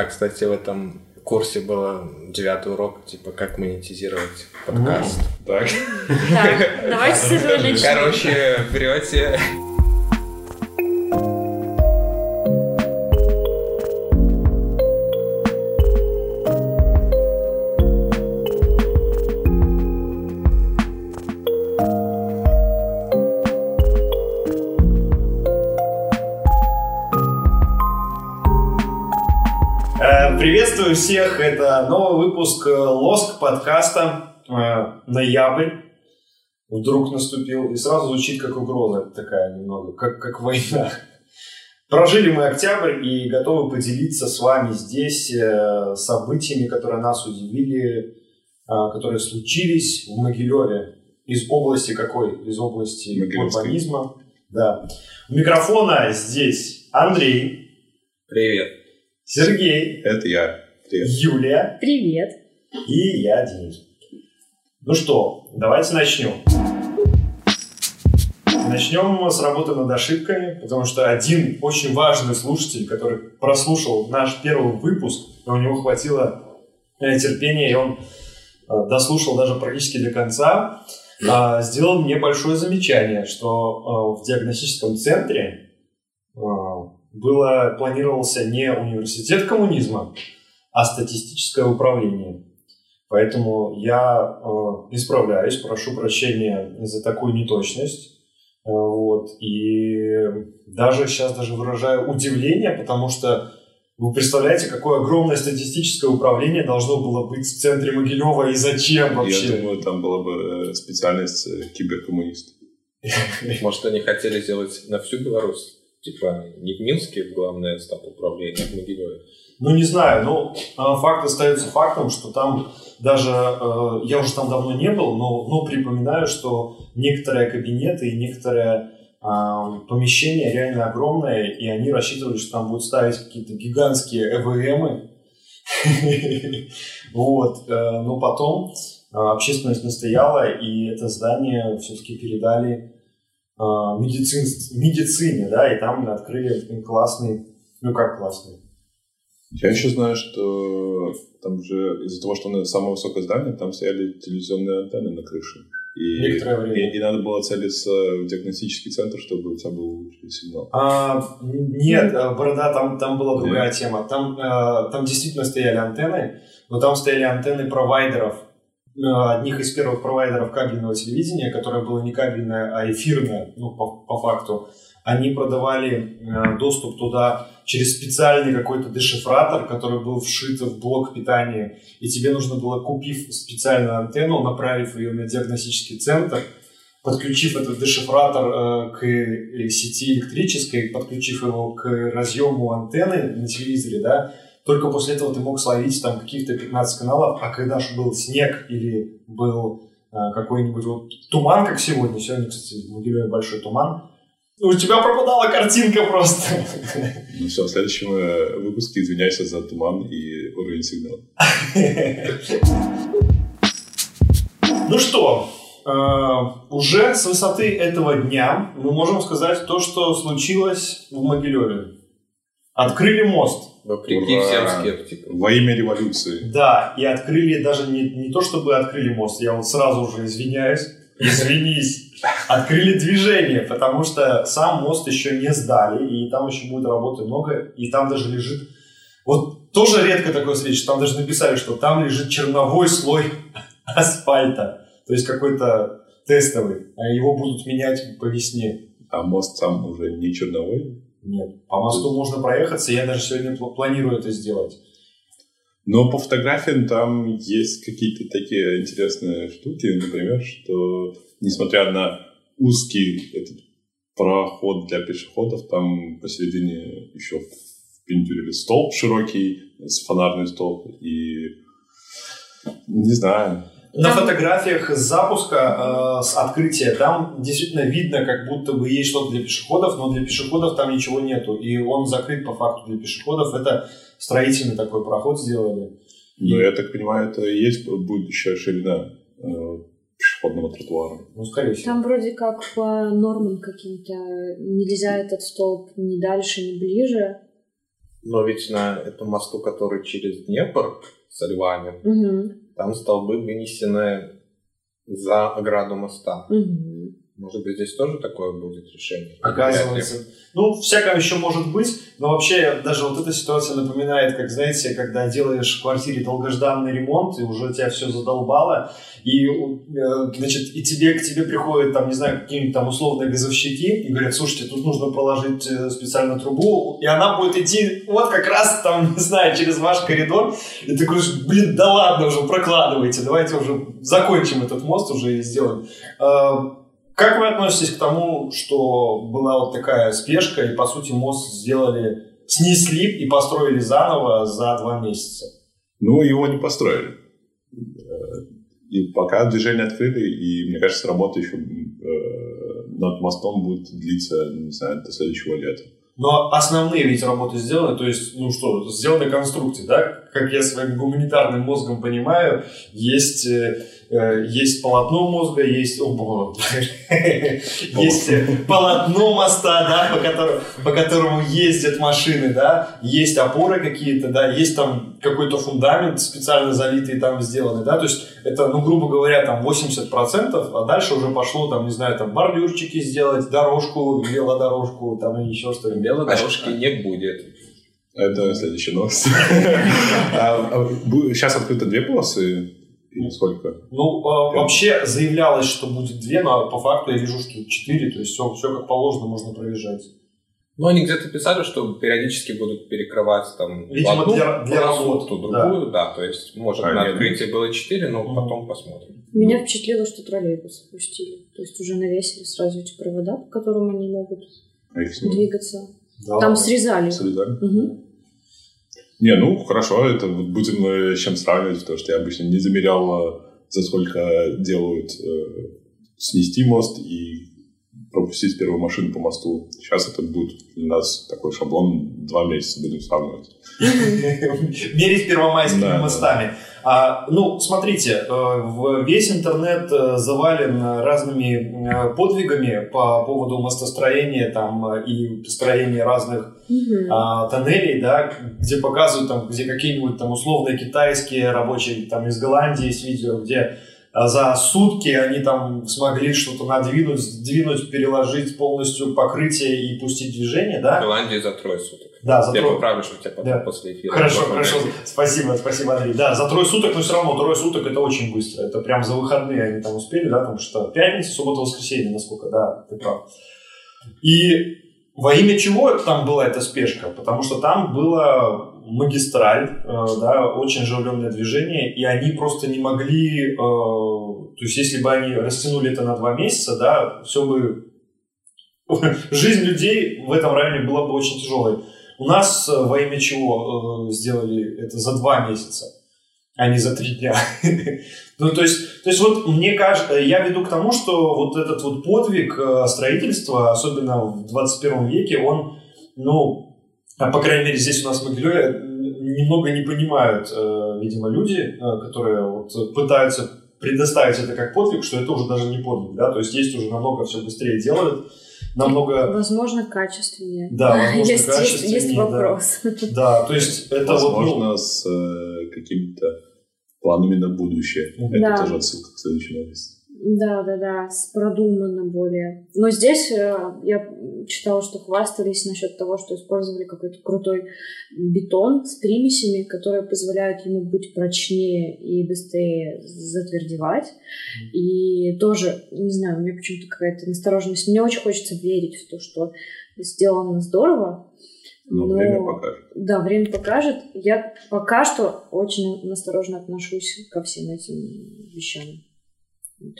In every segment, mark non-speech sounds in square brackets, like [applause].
А, кстати, в этом курсе было девятый урок, типа, как монетизировать подкаст. Так. Так, давайте с этого. Короче, берете Приветствую всех, это новый выпуск э, Лоск подкаста э, «Ноябрь». Вдруг наступил, и сразу звучит как угроза такая немного, как, как война. Прожили мы октябрь и готовы поделиться с вами здесь э, событиями, которые нас удивили, которые случились в Могилеве. Из области какой? Из области урбанизма. Да. У микрофона здесь Андрей, «Привет». Сергей, Это я. Привет. Юлия Привет. и я, Денис. Ну что, давайте начнем. Начнем с работы над ошибками, потому что один очень важный слушатель, который прослушал наш первый выпуск, и у него хватило э, терпения, и он э, дослушал даже практически до конца, а, сделал мне большое замечание, что э, в диагностическом центре было, планировался не университет коммунизма, а статистическое управление. Поэтому я э, исправляюсь, прошу прощения за такую неточность. Э, вот. И даже сейчас даже выражаю удивление, потому что вы представляете, какое огромное статистическое управление должно было быть в центре Могилева и зачем вообще? Я думаю, там была бы э, специальность э, киберкоммунист. [laughs] Может, они хотели сделать на всю Беларусь? Типа, не в Минске главное стаб управления, а в Могилеве. Ну, не знаю, но э, факт остается фактом, что там даже, э, я уже там давно не был, но, но припоминаю, что некоторые кабинеты и некоторые э, помещения реально огромные, и они рассчитывали, что там будут ставить какие-то гигантские ЭВМы. [laughs] Вот, э, но потом э, общественность настояла, и это здание все-таки передали медицин- медицине, да, и там открыли классный, ну как классный, Я еще знаю, что там же из-за того, что оно самое высокое здание, там стояли телевизионные антенны на крыше. И, Некоторое время. и, и надо было целиться в диагностический центр, чтобы у тебя был лучший сигнал. А, нет, э, борода, там, там была другая тема. Там, э, там действительно стояли антенны, но там стояли антенны провайдеров, э, одних из первых провайдеров кабельного телевидения, которое было не кабельное, а эфирное, ну, по, по факту. Они продавали доступ туда через специальный какой-то дешифратор, который был вшит в блок питания. И тебе нужно было, купив специальную антенну, направив ее на диагностический центр, подключив этот дешифратор э, к сети электрической, подключив его к разъему антенны на телевизоре, да, только после этого ты мог словить там каких-то 15 каналов, а когда же был снег или был э, какой-нибудь вот туман, как сегодня, сегодня, кстати, в большой туман, у тебя пропадала картинка просто. Ну все, в следующем э, выпуске извиняйся за туман и уровень сигнала. Ну что, э, уже с высоты этого дня мы можем сказать то, что случилось в Могилеве. Открыли мост. Вопреки всем скептикам. Во имя революции. Да, и открыли даже не, не то, чтобы открыли мост, я вот сразу уже извиняюсь, извинись, открыли движение, потому что сам мост еще не сдали, и там еще будет работы много, и там даже лежит, вот тоже редко такое встретишь, там даже написали, что там лежит черновой слой [laughs] асфальта, то есть какой-то тестовый, а его будут менять по весне. А мост сам уже не черновой. Нет, по мосту можно проехаться, я даже сегодня пл- планирую это сделать. Но по фотографиям там есть какие-то такие интересные штуки, например, что несмотря на узкий этот проход для пешеходов, там посередине еще впендюрили столб широкий, с фонарный столб, и не знаю, На фотографиях с запуска, э, с открытия, там действительно видно, как будто бы есть что-то для пешеходов, но для пешеходов там ничего нету. И он закрыт по факту для пешеходов. Это строительный такой проход сделали. но я так понимаю, это и есть будущая ширина э, пешеходного тротуара. Ну, скорее всего. Там вроде как по нормам каким-то нельзя этот столб ни дальше, ни ближе. Но ведь на этом мосту, который через Днепр со львами, Мгм. там столбы вынесены за ограду моста. Мгм. Может быть, здесь тоже такое будет решение? Оказывается. Ну, всякое еще может быть, но вообще даже вот эта ситуация напоминает, как, знаете, когда делаешь в квартире долгожданный ремонт, и уже тебя все задолбало, и, э, значит, и тебе, к тебе приходят, там, не знаю, какие-нибудь там условные газовщики, и говорят, слушайте, тут нужно проложить э, специально трубу, и она будет идти вот как раз там, [laughs] не знаю, через ваш коридор, и ты говоришь, блин, да ладно уже, прокладывайте, давайте уже закончим этот мост уже и сделаем. Как вы относитесь к тому, что была вот такая спешка, и, по сути, мост сделали, снесли и построили заново за два месяца? Ну, его не построили. Э, И пока движение открыли, и, мне кажется, работа еще э, над мостом будет длиться, не знаю, до следующего лета. Но основные ведь работы сделаны, то есть, ну что, сделаны конструкции, да? Как я своим гуманитарным мозгом понимаю, есть, э, есть полотно мозга, есть, о, есть э, полотно моста, да, по которому, по которому ездят машины, да, есть опоры какие-то, да, есть там какой-то фундамент специально залитый там сделанный, да, то есть это, ну, грубо говоря, там 80%, а дальше уже пошло, там, не знаю, там бордюрчики сделать, дорожку, велодорожку, там и еще что-нибудь. Белой дорожки не будет. Это следующая новость. [laughs] Сейчас открыто две полосы или сколько? Ну, э, вообще заявлялось, что будет две, но по факту я вижу, что четыре, то есть все, все как положено можно проезжать. Ну, они где-то писали, что периодически будут перекрывать там Видимо, одну для- для полосу, работ, то другую, да. то есть, может, А, на нет. открытии было 4, но Мгм. потом посмотрим. Меня впечатлило, что троллейбус пустили. То есть уже навесили сразу эти провода, по которым они могут А двигаться. Да. Там срезали. солидарно? Мгм. Не, ну хорошо, это будем э, с чем сравнивать, потому что я обычно не замерял, э, за сколько делают э, снести мост и пропустить первую машину по мосту. Сейчас это будет для нас такой шаблон, два месяца будем сравнивать. [laughs] Мерить первомайскими мостами. А, ну, смотрите, э, весь интернет э, завален разными э, подвигами по поводу мостостроения там, и строения разных Мгм. а, тоннелей, да, где показывают, там, где какие-нибудь там условные китайские рабочие, там из Голландии есть видео, где за сутки они там смогли что-то надвинуть, сдвинуть, переложить полностью покрытие и пустить движение, В да? Голландии за трое суток. Да, за Я трое- поправлю, что тебя потом Да. после эфира. Хорошо, хорошо. найти. Спасибо, спасибо, Андрей. Да, за трое суток, но все равно трое суток это очень быстро. Это прям за выходные они там успели, да, потому что пятница, суббота, воскресенье, насколько, да, ты прав. И во имя чего там была эта спешка? Потому что там была магистраль, э, да, очень оживленное движение, и они просто не могли, э, то есть если бы они растянули это на два месяца, да, все бы [laughs] жизнь людей в этом районе была бы очень тяжелой. У нас э, во имя чего сделали это за два месяца, а не за три дня. [laughs] Ну, то есть, то есть вот мне кажется, я веду к тому, что вот этот вот подвиг строительства, особенно в 21 веке, он, ну, по крайней мере, здесь у нас в Могилеве немного не понимают, э, видимо, люди, э, которые вот пытаются предоставить это как подвиг, что это уже даже не подвиг, да, то есть есть уже намного все быстрее делают, намного, Возможно, качественнее. да, возможно, [laughs] есть, есть, качественнее, есть да. вопрос. Да, то есть это вот, ну, Возможно, с э, какими-то планами на будущее. Да. Это тоже отсылка к следующей новости. Да, да, да, с продуманно более. Но здесь э, я читала, что хвастались насчет того, что использовали какой-то крутой бетон с примесями, которые позволяют ему быть прочнее и быстрее затвердевать. И тоже, не знаю, у меня почему-то какая-то настороженность. Мне очень хочется верить в то, что сделано здорово. Но время покажет. Да, время покажет. Я пока что очень насторожно отношусь ко всем этим вещам.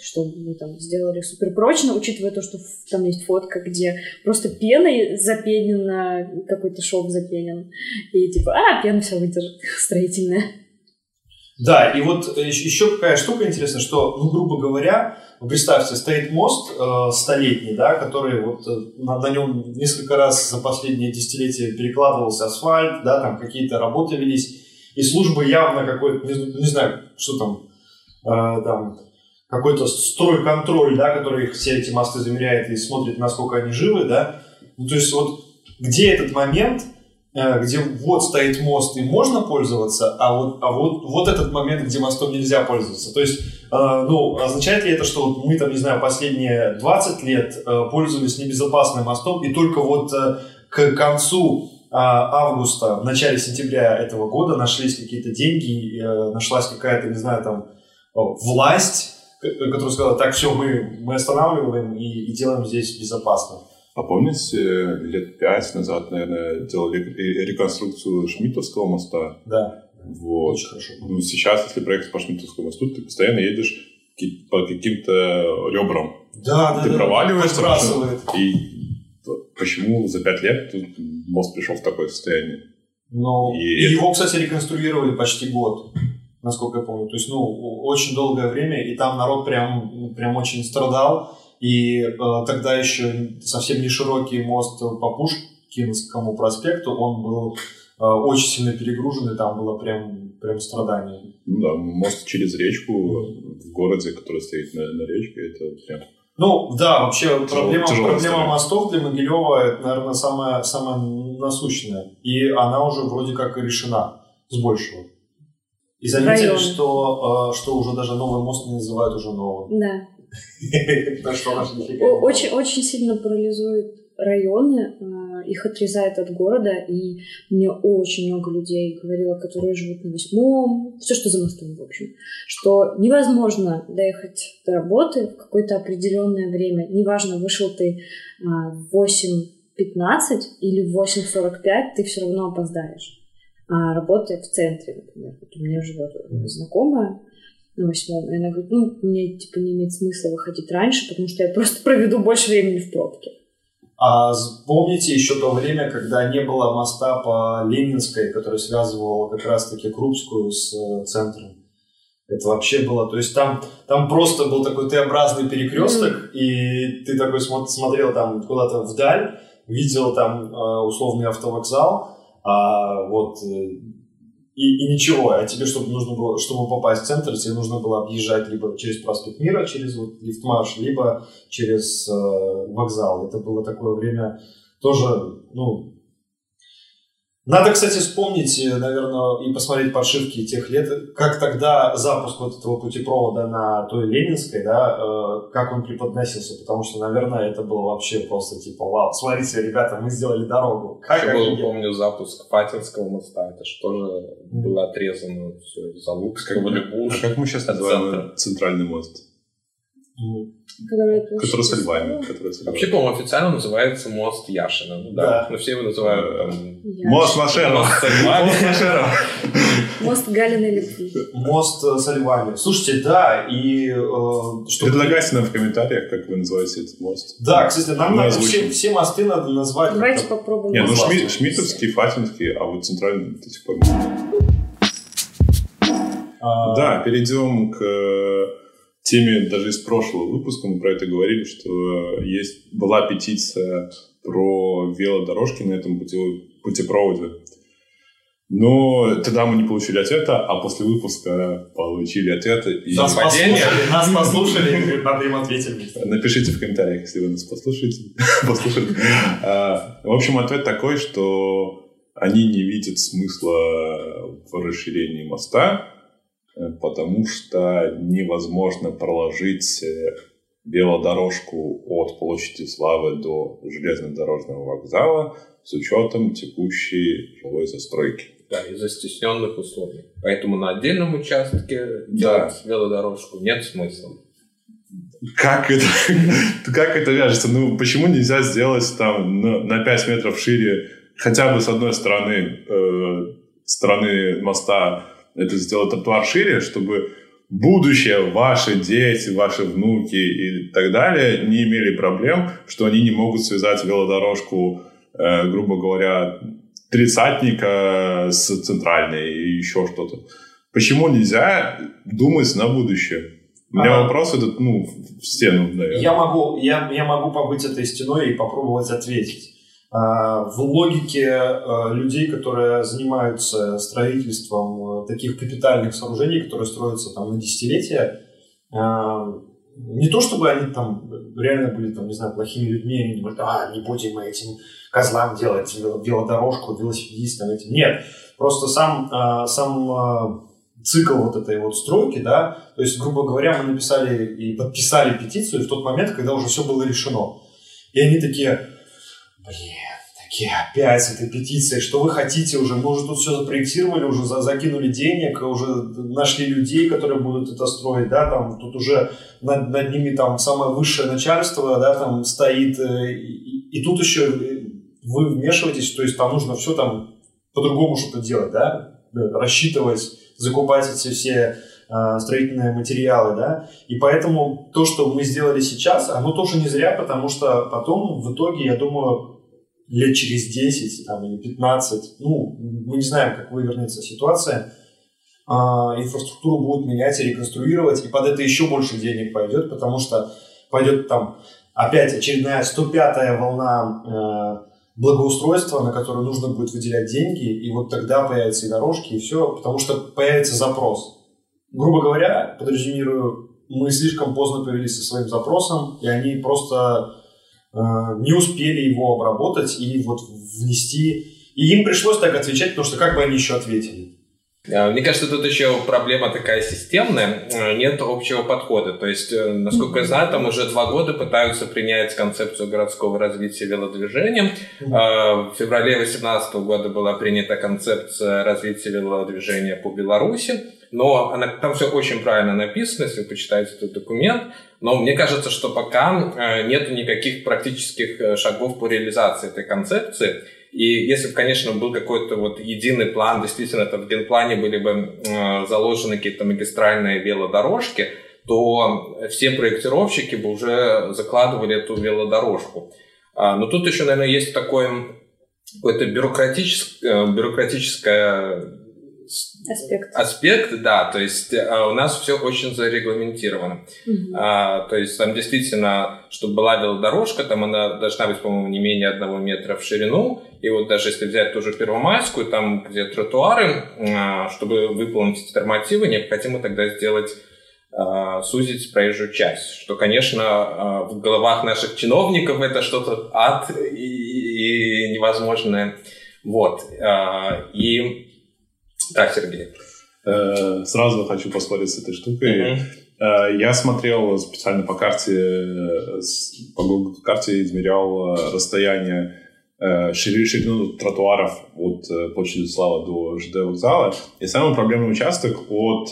Что вы там сделали супер прочно, учитывая то, что там есть фотка, где просто пеной запенено, какой-то шов запенен. И типа, а, пена все выдержит, [laughs] строительная. Да, и вот еще какая штука интересная, что, ну, грубо говоря, представьте, стоит мост э, столетний, да, который вот э, на, на нем несколько раз за последние десятилетия перекладывался асфальт, да, там какие-то работы велись, и службы явно какой-то, не, не знаю, что там, э, там какой-то стройконтроль, да, который все эти мосты замеряет и смотрит, насколько они живы, да. Ну, то есть вот где этот момент, э, где вот стоит мост и можно пользоваться, а вот, а вот, вот этот момент, где мостом нельзя пользоваться. То есть, э, ну, означает ли это, что мы там, не знаю, последние 20 лет э, пользовались небезопасным мостом, и только вот к концу августа, в начале сентября этого года нашлись какие-то деньги, нашлась какая-то, не знаю, там, власть, которая сказала, так, все, мы, мы останавливаем и, и делаем здесь безопасно. А помните, лет пять назад, наверное, делали реконструкцию Шмитовского моста? Да. Вот. Очень хорошо. Ну, сейчас, если проехать по Шмитовскому мосту, ты постоянно едешь по каким-то ребрам. Да, да, ты да. проваливаешься. Подбрасывает. И почему за пять лет мост пришел в такое состояние? Ну, И и это- его, кстати, реконструировали почти год, насколько я помню. То есть, ну, очень долгое время, и там народ прям, прям очень страдал. И э, тогда еще совсем не широкий мост по Пушкинскому проспекту, он был э, очень сильно перегружен, и там было прям, прям страдание. Ну да, мост через речку в городе, который стоит на, на речке, это прям... Ну, да, вообще проблема, тяжелая проблема мостов для Могилева, это, наверное, самая, самая насущная. И она уже вроде как и решена с большего. И заметили, Районы. что, э, что уже даже новый мост не называют уже новым. Да. [laughs] Очень, очень сильно парализует районы, э, их отрезает от города, и мне очень много людей говорило, которые живут на восьмом, все, что за мостом, в общем, что невозможно доехать до работы в какое-то определенное время, неважно, вышел ты а, в 8.15 или в 8.45, ты все равно опоздаешь. А работая в центре, например, вот у меня живет знакомая, на восьмом. И она говорит, ну, мне, типа, не имеет смысла выходить раньше, потому что я просто [laughs] проведу больше времени в пробке. А помните еще то время, когда не было моста по Ленинской, который связывал как раз-таки Крупскую с э, центром? Это вообще было, то есть там, там просто был такой Т-образный перекресток, и ты такой смо- смотрел там куда-то вдаль, видел там э, условный автовокзал, а вот э, и, и ничего, а тебе, чтобы нужно было, чтобы попасть в центр, тебе нужно было объезжать либо через проспект Мира, через вот лифтмаш, либо через э, вокзал. Это было такое время тоже, ну... Надо, кстати, вспомнить, э, наверное, и посмотреть подшивки тех лет, как тогда запуск вот этого путепровода на той Ленинской, да, э, как он преподносился, потому что, наверное, это было вообще просто типа, вау, смотрите, ребята, мы сделали дорогу. Как Еще был, помню, запуск Фатинского моста. Это же тоже было отрезано все из Залукского, А Лебуш. как мы сейчас называем центра. центральный мост? Который, Который с львами. Который с львами. Вообще, по-моему, официально называется мост Яшина. Ну, да. Да. Но все его называют там... Мост Машеров! Мост со Машеров! Мост Галиной любви. Мост э, со львами. Слушайте, да, и... э, Предлагайте нам в комментариях, как вы называете этот мост. Да, кстати, нам надо все, все мосты надо назвать. Давайте попробуем. Не, ну. Шми- Шмидтовский, Фатинский, а вот центральный до сих пор Да, перейдем к э, теме даже из прошлого выпуска. Мы про это говорили, что э, есть была петиция про велодорожки на этом пути- путепроводе. Но тогда мы не получили ответа, а после выпуска получили ответы. И Нас Падение. послушали, нас послушали, надо им ответить. Напишите в комментариях, если вы нас послушаете. [laughs] послушали. А, В общем, ответ такой, что они не видят смысла в расширении моста, потому что невозможно проложить э, велодорожку от площади Славы до железнодорожного вокзала с учетом текущей жилой застройки. Да, из-за стесненных условий. Поэтому на отдельном участке делать велодорожку нет смысла. Как это, [laughs] как это вяжется? Ну, почему нельзя сделать там на, на 5 метров шире хотя бы с одной стороны, э, стороны моста это сделать тротуар шире, чтобы будущее, ваши дети, ваши внуки и так далее не имели проблем, что они не могут связать велодорожку, э, грубо говоря, тридцатника с центральной и еще что-то. Почему нельзя думать на будущее? У меня А. вопрос этот, ну, в стену, наверное. Я могу, я, я могу побыть этой стеной и попробовать ответить. А, В логике э, людей, которые занимаются строительством э, таких капитальных сооружений, которые строятся там на десятилетия, а, не то чтобы они там реально были, там, не знаю, плохими людьми, они говорят, а, не будем мы этим козлам делать велодорожку, велосипедистам этим. Нет, просто сам, сам цикл вот этой вот стройки, да, то есть, грубо говоря, мы написали и подписали петицию в тот момент, когда уже все было решено. И они такие, блин, такие опять с этой петицией, что вы хотите уже, мы уже тут все запроектировали, уже закинули денег, уже нашли людей, которые будут это строить, да, там тут уже над, над ними там самое высшее начальство, да, там стоит, э, и, и тут еще вы вмешиваетесь, то есть там нужно все там по-другому что-то делать, да, рассчитывать, закупать эти все э, строительные материалы, да, и поэтому то, что мы сделали сейчас, оно тоже не зря, потому что потом в итоге, я думаю, лет через 10 там, или 15, ну, мы не знаем, как вывернется ситуация, э, инфраструктуру будут менять и реконструировать, и под это еще больше денег пойдет, потому что пойдет там опять очередная 105-я волна э, благоустройство, на которое нужно будет выделять деньги, и вот тогда появятся и дорожки, и все, потому что появится запрос. Грубо говоря, подразумирую, мы слишком поздно появились со своим запросом, и они просто не успели его обработать и вот внести. И им пришлось так отвечать, потому что как бы они еще ответили? Э, мне кажется, тут еще проблема такая системная, э, нет общего подхода. То есть, э, насколько я знаю, там уже два года пытаются принять концепцию городского развития велодвижения. В феврале 2018 года была принята концепция развития велодвижения по Беларуси. Но она, там все очень правильно написано, если вы почитаете этот документ. Но мне кажется, что пока нет никаких практических шагов по реализации этой концепции. И если бы, конечно, был какой-то вот единый план, действительно, это в генплане были бы э, заложены какие-то магистральные велодорожки, то все проектировщики бы уже закладывали эту велодорожку. А, но тут еще, наверное, есть такое какое-то бюрократическое, бюрократическое Аспект. Аспект, да, то есть а, у нас все очень зарегламентировано. Угу. А, то есть там действительно, чтобы была велодорожка, там она должна быть, по-моему, не менее одного метра в ширину. И вот даже если взять ту же Первомайскую, там, где тротуары, а, чтобы выполнить эти нормативы, необходимо тогда сделать а, сузить проезжую часть, что, конечно, а, в головах наших чиновников это что-то ад и, и невозможное. Вот. И да, Сергей. Э, сразу хочу поспорить с этой штукой. Mm-hmm. Я смотрел специально по карте, э, по Google карте измерял расстояние ширину тротуаров от площади Слава до ЖД вокзала. И самый проблемный участок от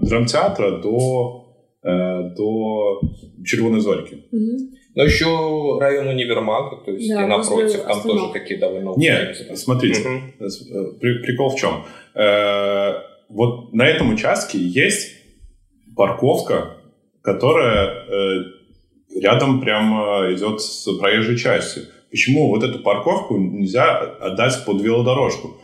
драмтеатра до, до Червоной Зорьки. Mm-hmm. Но еще район универмага, то есть да, и напротив, там тоже такие довольно... Нет, смотрите, угу. прикол в чем? Э, вот на этом участке есть парковка, которая рядом прямо идет с проезжей частью. Почему вот эту парковку нельзя отдать под велодорожку?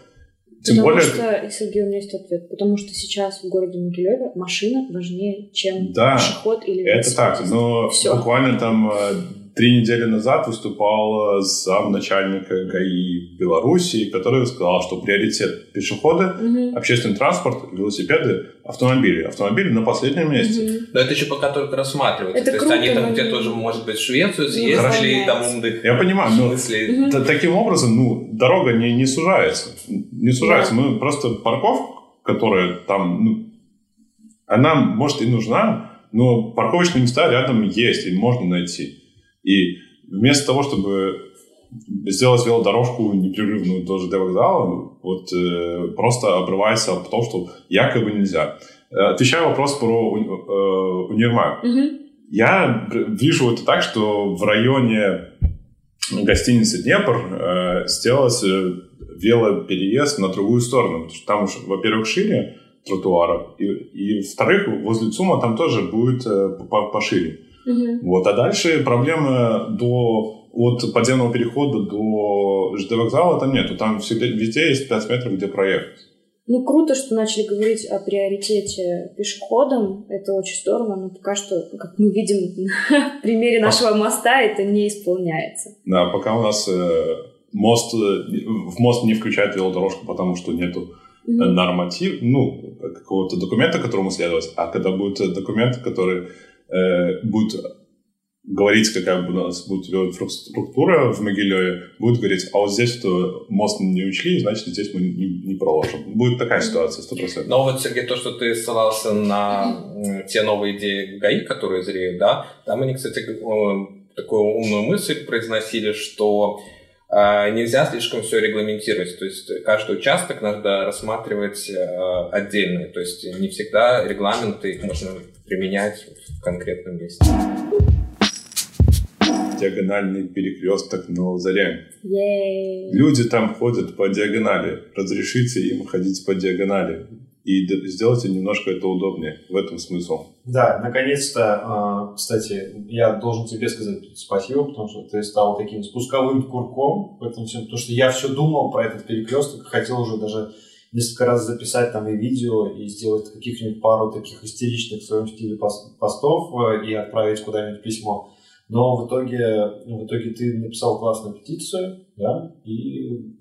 Тем Потому более... что, Сергей, у меня есть ответ. Потому что сейчас в городе Могилеве машина важнее, чем да, пешеход или это так, но Все. буквально там э, три недели назад выступал э, замначальника ГАИ Беларуси, который сказал, что приоритет пешеходы, угу. общественный транспорт, велосипеды, автомобили. Автомобили на последнем месте. Угу. Но это еще пока только рассматривается. Это То круто, есть они там где тоже, может быть, в Швецию съездили, там умных. Я понимаю, но угу. таким образом, ну, дорога не, не сужается. Не сужается. Да. Мы просто парковка, которая там, ну, она, может, и нужна, но парковочные места рядом есть, и можно найти. И вместо того, чтобы сделать велодорожку непрерывную до ЖД вокзала, вот э, просто обрывается в том, что якобы нельзя. Э, отвечаю вопрос про э, универмаг. Угу. Я вижу это так, что в районе гостиницы Днепр э, сделать э, велопереезд на другую сторону, потому что там уж, во-первых, шире тротуара, и, и во-вторых, возле ЦУМа там тоже будет э, пошире. Угу. Вот. А дальше проблемы до от подземного перехода до ЖД вокзала там нету. Там всегда, везде есть 5 метров, где проехать. Ну, круто, что начали говорить о приоритете пешеходам. Это очень здорово, но пока что, как мы видим на примере нашего моста, это не исполняется. Да, пока у нас э, мост, в мост не включают велодорожку, потому что нету mm-hmm. норматив, ну, какого-то документа, которому следовать. А когда будет документ, который э, будет говорить, какая у нас будет инфраструктура в Могилеве, будет говорить, а вот здесь то мост не учли, значит, здесь мы не, не проложим. Будет такая ситуация, 100%. Но вот, Сергей, то, что ты ссылался на те новые идеи ГАИ, которые зреют, да, там они, кстати, такую умную мысль произносили, что нельзя слишком все регламентировать. То есть каждый участок надо рассматривать а, отдельно. То есть не всегда регламенты их можно применять в конкретном месте диагональный перекресток на Заре. Yay. Люди там ходят по диагонали. Разрешите им ходить по диагонали. И сделайте немножко это удобнее. В этом смысл. Да, наконец-то, а, кстати, я должен тебе сказать спасибо, потому что ты стал таким спусковым курком в этом всем, потому что я все думал про этот перекресток, хотел уже даже несколько раз записать там и видео, и сделать каких-нибудь пару таких истеричных в своем стиле постов э, и отправить куда-нибудь письмо. Но в итоге, в итоге ты написал классную петицию, да, и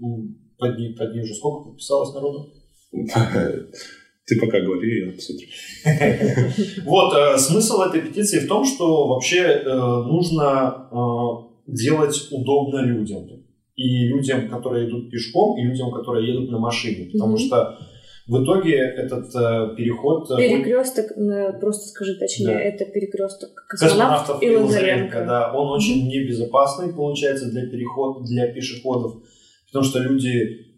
под ней, под ней уже сколько подписалось народу? [laughs] Ты пока говори, я посмотрю. [laughs] Вот, э, смысл этой петиции в том, что вообще э, нужно э, делать удобно людям. И людям, которые идут пешком, и людям, которые едут на машине. Потому что в итоге этот э, переход... Перекресток, э, просто скажи точнее, да. это перекресток космонавтов, космонавтов и Лазаренко. Да, он mm-hmm. очень небезопасный, получается, для перехода, для пешеходов, потому что люди,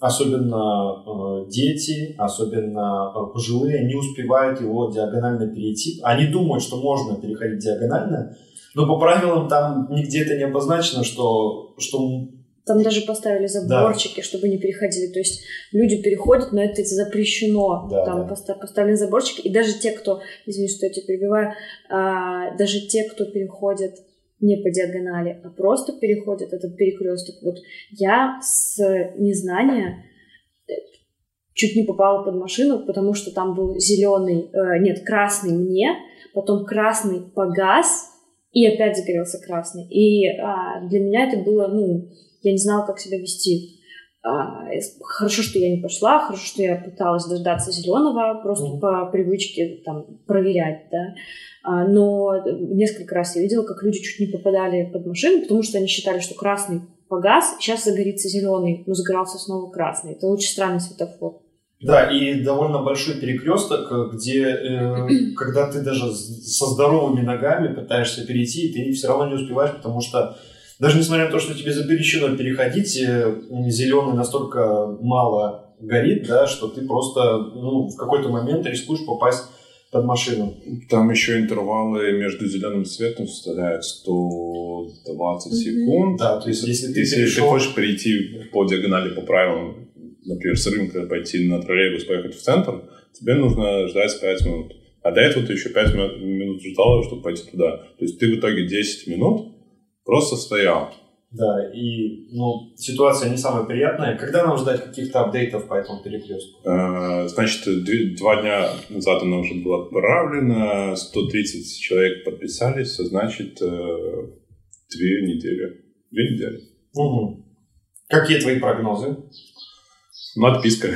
особенно э, дети, особенно э, пожилые, не успевают его диагонально перейти. Они думают, что можно переходить диагонально, но по правилам там нигде это не обозначено, что, что там даже поставили заборчики, да. чтобы не переходили. То есть люди переходят, но это запрещено. Да, Там да. поставлены заборчики. И даже те, кто, извини, что я тебя перебиваю, а, даже те, кто переходит не по диагонали, а просто переходят этот перекресток. Вот я с незнания э, чуть не попала под машину, потому что там был зеленый, э, нет, красный мне, потом красный погас, и опять загорелся красный. И а, для меня это было, ну, я не знала, как себя вести. А, хорошо, что я не пошла, хорошо, что я пыталась дождаться зеленого, просто mm-hmm. по привычке там проверять, да. А, но несколько раз я видела, как люди чуть не попадали под машину, потому что они считали, что красный погас, сейчас загорится зеленый, но загорался снова красный. Это очень странный светофор. Да, и довольно большой перекресток, где, э, [clears throat] когда ты даже со здоровыми ногами пытаешься перейти, ты все равно не успеваешь, потому что даже несмотря на то, что тебе запрещено переходить, э, зеленый настолько мало горит, да, что ты просто ну, в какой-то момент рискуешь попасть под машину. Там еще интервалы между зеленым светом составляют 120 mm-hmm. секунд. Да, то есть если ты Если перешел... ты хочешь перейти по диагонали по правилам, например, с рынка пойти на троллейбус, поехать в центр, тебе нужно ждать 5 минут. А до этого ты еще 5 минут ждал, чтобы пойти туда. То есть ты в итоге 10 минут Просто стоял. Да, и ну, ситуация не самая приятная. Когда нам ждать каких-то апдейтов по этому перекрестку? Э, значит, два дня назад она уже была отправлена, 130 человек подписались, а значит, э, две недели. Две недели. Угу. Какие твои прогнозы? Ну, отписка.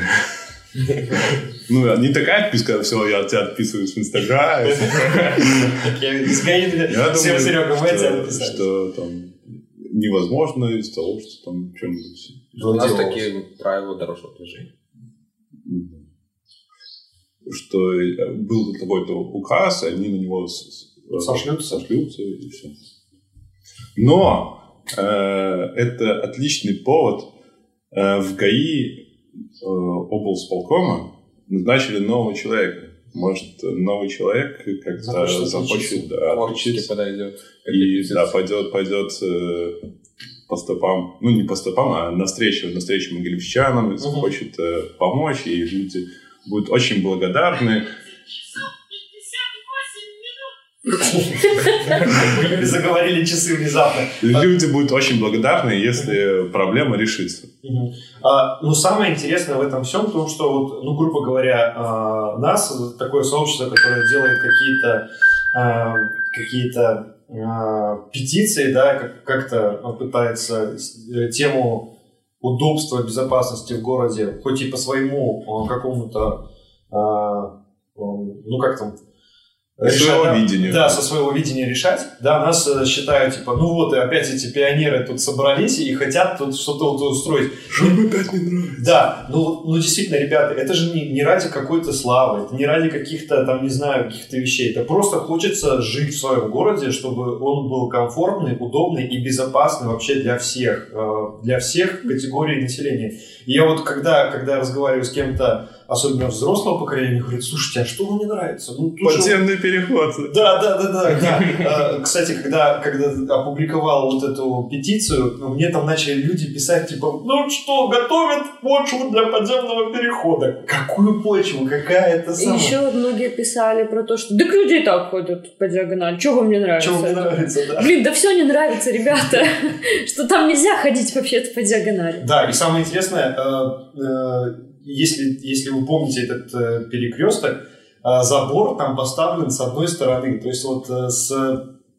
Ну, не такая отписка, все, я тебя отписываюсь в Инстаграме. Я всем Серега, мы тебя Что там невозможно из того, что там что-нибудь... У нас такие правила дорожного движения. Что э, был какой-то указ, они на него сошлются, сошлются и все. Но э, это отличный повод э, в ГАИ Э, облсполкома назначили нового человека. Может, новый человек как-то захочет да, отучиться. подойдет. И да, пойдет, пойдет э, по стопам, ну не по стопам, а навстречу, навстречу могилевчанам, угу. захочет э, помочь, и люди будут очень благодарны. Заговорили часы внезапно. Люди будут очень благодарны, если проблема решится. А, ну, самое интересное в этом всем, том, что, вот, ну, грубо говоря, а, нас, такое сообщество, которое делает какие-то а, какие-то петиции, да, как-то пытается э, тему удобства, безопасности в городе, хоть и по своему какому-то, ну, как там, своего да, видения. Да, со своего видения решать. Да, нас э, считают, типа, ну вот, и опять эти пионеры тут собрались и хотят тут что-то вот устроить. Что им опять не нравится? Да, ну, ну действительно, ребята, это же не, не ради какой-то славы, это не ради каких-то, там, не знаю, каких-то вещей. Это просто хочется жить в своем городе, чтобы он был комфортный, удобный и безопасный вообще для всех, э, для всех категорий населения. И я вот, когда, когда разговариваю с кем-то, особенно взрослого поколения, говорит, слушайте, а что вам не нравится? Ну, тут же- Подземный переход. да, да, да, да. да. Э, Кстати, когда, когда опубликовал вот эту петицию, ну, мне там начали люди писать, типа, ну что, готовят почву для подземного перехода. Какую почву? Какая это И самая? еще многие писали про то, что так люди и так ходят по диагонали. Чего вам не нравится? Чего мне нравится, да. Блин, да все не нравится, ребята. [laughs] Что там нельзя ходить вообще-то по диагонали. Да, и самое интересное, э, э, если, если вы помните этот э, перекресток, э, забор там поставлен с одной стороны, то есть вот э, с,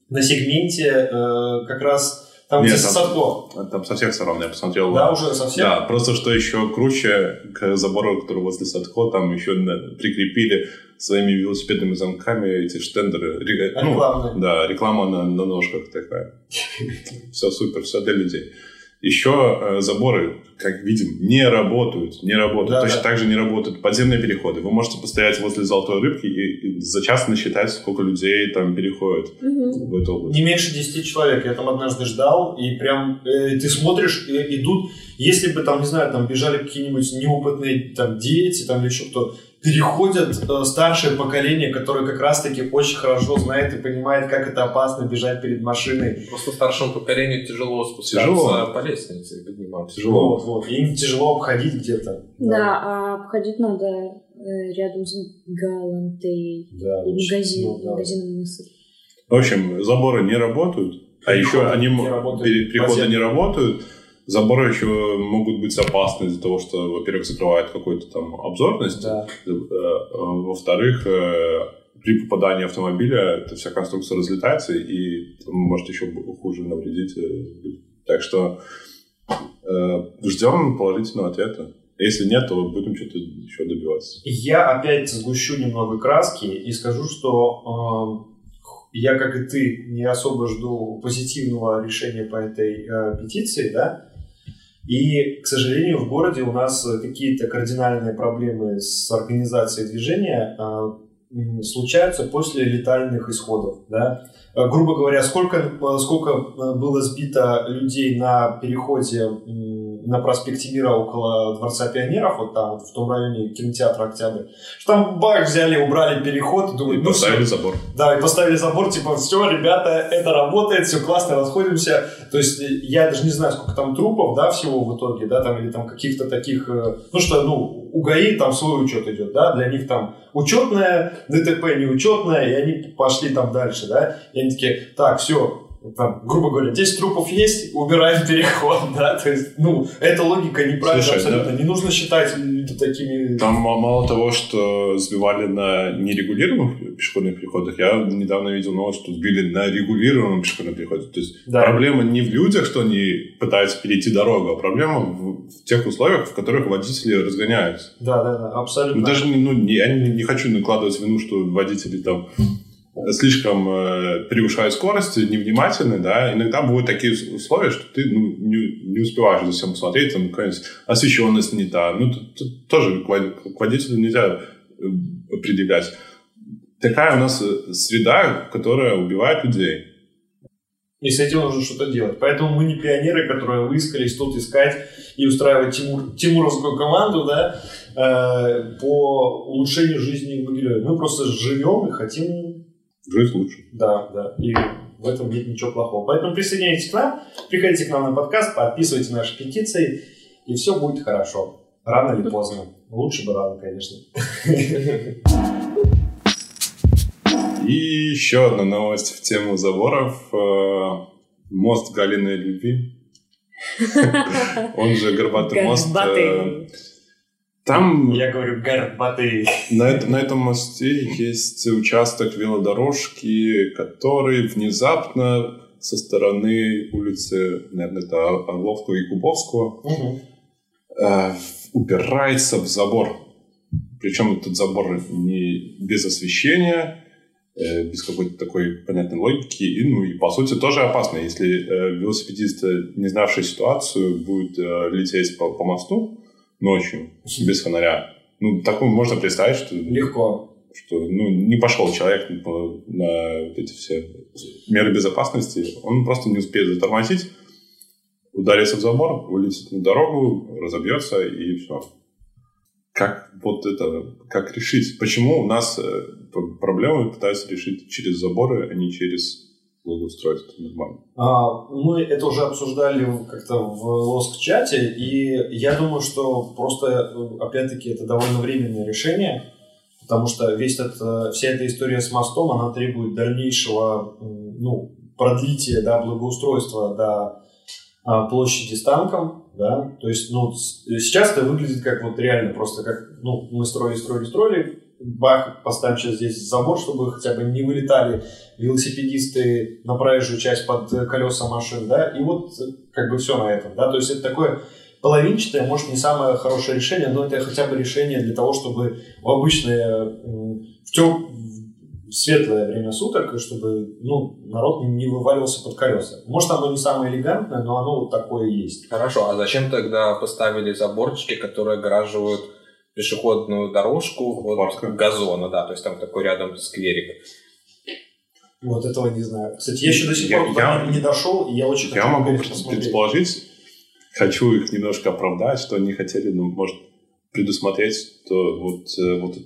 на сегменте э, как раз там, Нет, где там- Садко. Там со всех сторон я посмотрел. Да, уже совсем? Да, просто что еще круче, к забору, который возле Садко, там еще прикрепили своими велосипедными замками эти штендеры. Ну, Рекламные. да, реклама на, на ножках такая. [laughs] Все супер, все для людей. Еще э, заборы, как видим, не работают, не работают. Да, Точно да. так же не работают подземные переходы. Вы можете постоять возле Золотой Рыбки и, и за час насчитать, сколько людей там переходит Мгм. в эту область. Не меньше 10 человек. Я там однажды ждал, и прям э, ты смотришь, э, идут, если бы там, не знаю, там бежали какие-нибудь неопытные там дети, там или еще кто, переходят э, старшее поколение, которое как раз-таки очень хорошо знает и понимает, как это опасно бежать перед машиной. Просто старшему поколению тяжело спускаться Тяжело. по лестнице и подниматься. Тяжело. Вот, вот. И им тяжело обходить где-то. Да, а обходить надо э, рядом с галантой Да, и магазином, ну, да. магазином мысли. В общем, заборы не работают, а еще они переходы не работают. Заборы еще могут быть опасны из-за того, что, во-первых, закрывают какую-то там обзорность, Да. э, э, во-вторых, э, при попадании автомобиля эта вся конструкция разлетается и может еще хуже навредить. э, Так что э, ждем положительного ответа. Если нет, то будем что-то еще добиваться. Я опять сгущу немного краски и скажу, что э, я, как и ты, не особо жду позитивного решения по этой э, петиции, да. И, к сожалению, в городе у нас э, какие-то кардинальные проблемы с организацией движения м, случаются после летальных исходов, да. Э, Грубо говоря, сколько, э, сколько было сбито людей на переходе на проспекте Мира около Дворца пионеров, вот там, вот в том районе кинотеатра Октябрь, что там бах, взяли, убрали переход, и И думают, ну поставили всё. забор. Да, и поставили забор, типа, все, ребята, это работает, все классно, расходимся. То есть, э, я даже не знаю, сколько там трупов, да, всего в итоге, да, там, или там каких-то таких, э, ну что, ну, у ГАИ там свой учет идет, да, для них там учетное, ДТП неучетное, и они пошли там дальше, да, и они такие, так, все, там, грубо говоря, 10 трупов есть, убираем переход, да, то есть, ну, эта логика неправильная Слушай, абсолютно, не нужно считать такими... Там мало того, что сбивали на нерегулируемых пешеходных переходах, я недавно видел новость, что сбили на регулируемом пешеходном переходе. То есть Да. проблема не в людях, что они пытаются перейти дорогу, а проблема в, в тех условиях, в которых водители разгоняются. Да, да, да, абсолютно. Ну, Даже ну, не- я не, не хочу накладывать вину, что водители там слишком э, превышают скорость, невнимательны, да, иногда бывают такие ус- условия, что ты ну, не, не успеваешь за всем посмотреть, там какая-нибудь освещенность не та, ну, тут, тут тоже к вод- к водителю нельзя э, предъявлять. Такая у нас э, среда, которая убивает людей. И с этим нужно что-то делать. Поэтому мы не пионеры, которые выискались тут искать и устраивать Тимур, тимуровскую команду, да, э, по улучшению жизни в. Мы просто живем и хотим, Жить лучше. да, да, и в этом нет ничего плохого. Поэтому присоединяйтесь к нам, приходите к нам на подкаст, подписывайте наши петиции, и все будет хорошо. Рано или поздно. Лучше бы рано, конечно. И еще одна новость в тему заборов. Э, Мост Галины Любви. [laughs] Он же Горбатый мост. Горбатый. Э, Там Я говорю, горбатый. на, это- на этом мосте есть участок велодорожки, который внезапно со стороны улицы, наверное, это Орловского и Кубовского, Мгм. э, упирается в забор. Причем этот забор не без освещения. э, без какой-то такой понятной логики. И, ну, и по сути тоже опасно, если э, велосипедист, не знавший ситуацию, будет э, лететь по, по мосту ночью без фонаря. Ну, такое можно представить, что... Легко. Что, ну, не пошел человек на, на вот эти все меры безопасности, он просто не успеет затормозить, ударится в забор, вылетит на дорогу, разобьется и все. Как вот это, как решить? Почему у нас э, проблемы пытаются решить через заборы, а не через благоустройство нормально? А, мы это уже обсуждали как-то в лоск-чате, и я думаю, что просто, опять-таки, это довольно временное решение, потому что весь этот, вся эта история с мостом, она требует дальнейшего ну, продлития да, благоустройства до а, площади с танком, да, то есть, ну, сейчас это выглядит как вот реально просто как, ну, мы строили, строили, строили, бах, поставим сейчас здесь забор, чтобы хотя бы не вылетали велосипедисты на проезжую часть под колеса машин, да, и вот как бы все на этом, да, то есть это такое половинчатое, может, не самое хорошее решение, но это хотя бы решение для того, чтобы в обычное, в, тем, светлое время суток, чтобы ну, народ не вываливался под колеса. Может, оно не самое элегантное, но оно вот такое есть. Хорошо, а зачем тогда поставили заборчики, которые огораживают пешеходную дорожку от газона, да, то есть там такой рядом скверик? Вот этого не знаю. Кстати, я еще до сих пор я, я, не дошел, и я очень Я могу предположить, хочу их немножко оправдать, что они хотели, ну, может, предусмотреть, что вот, э, вот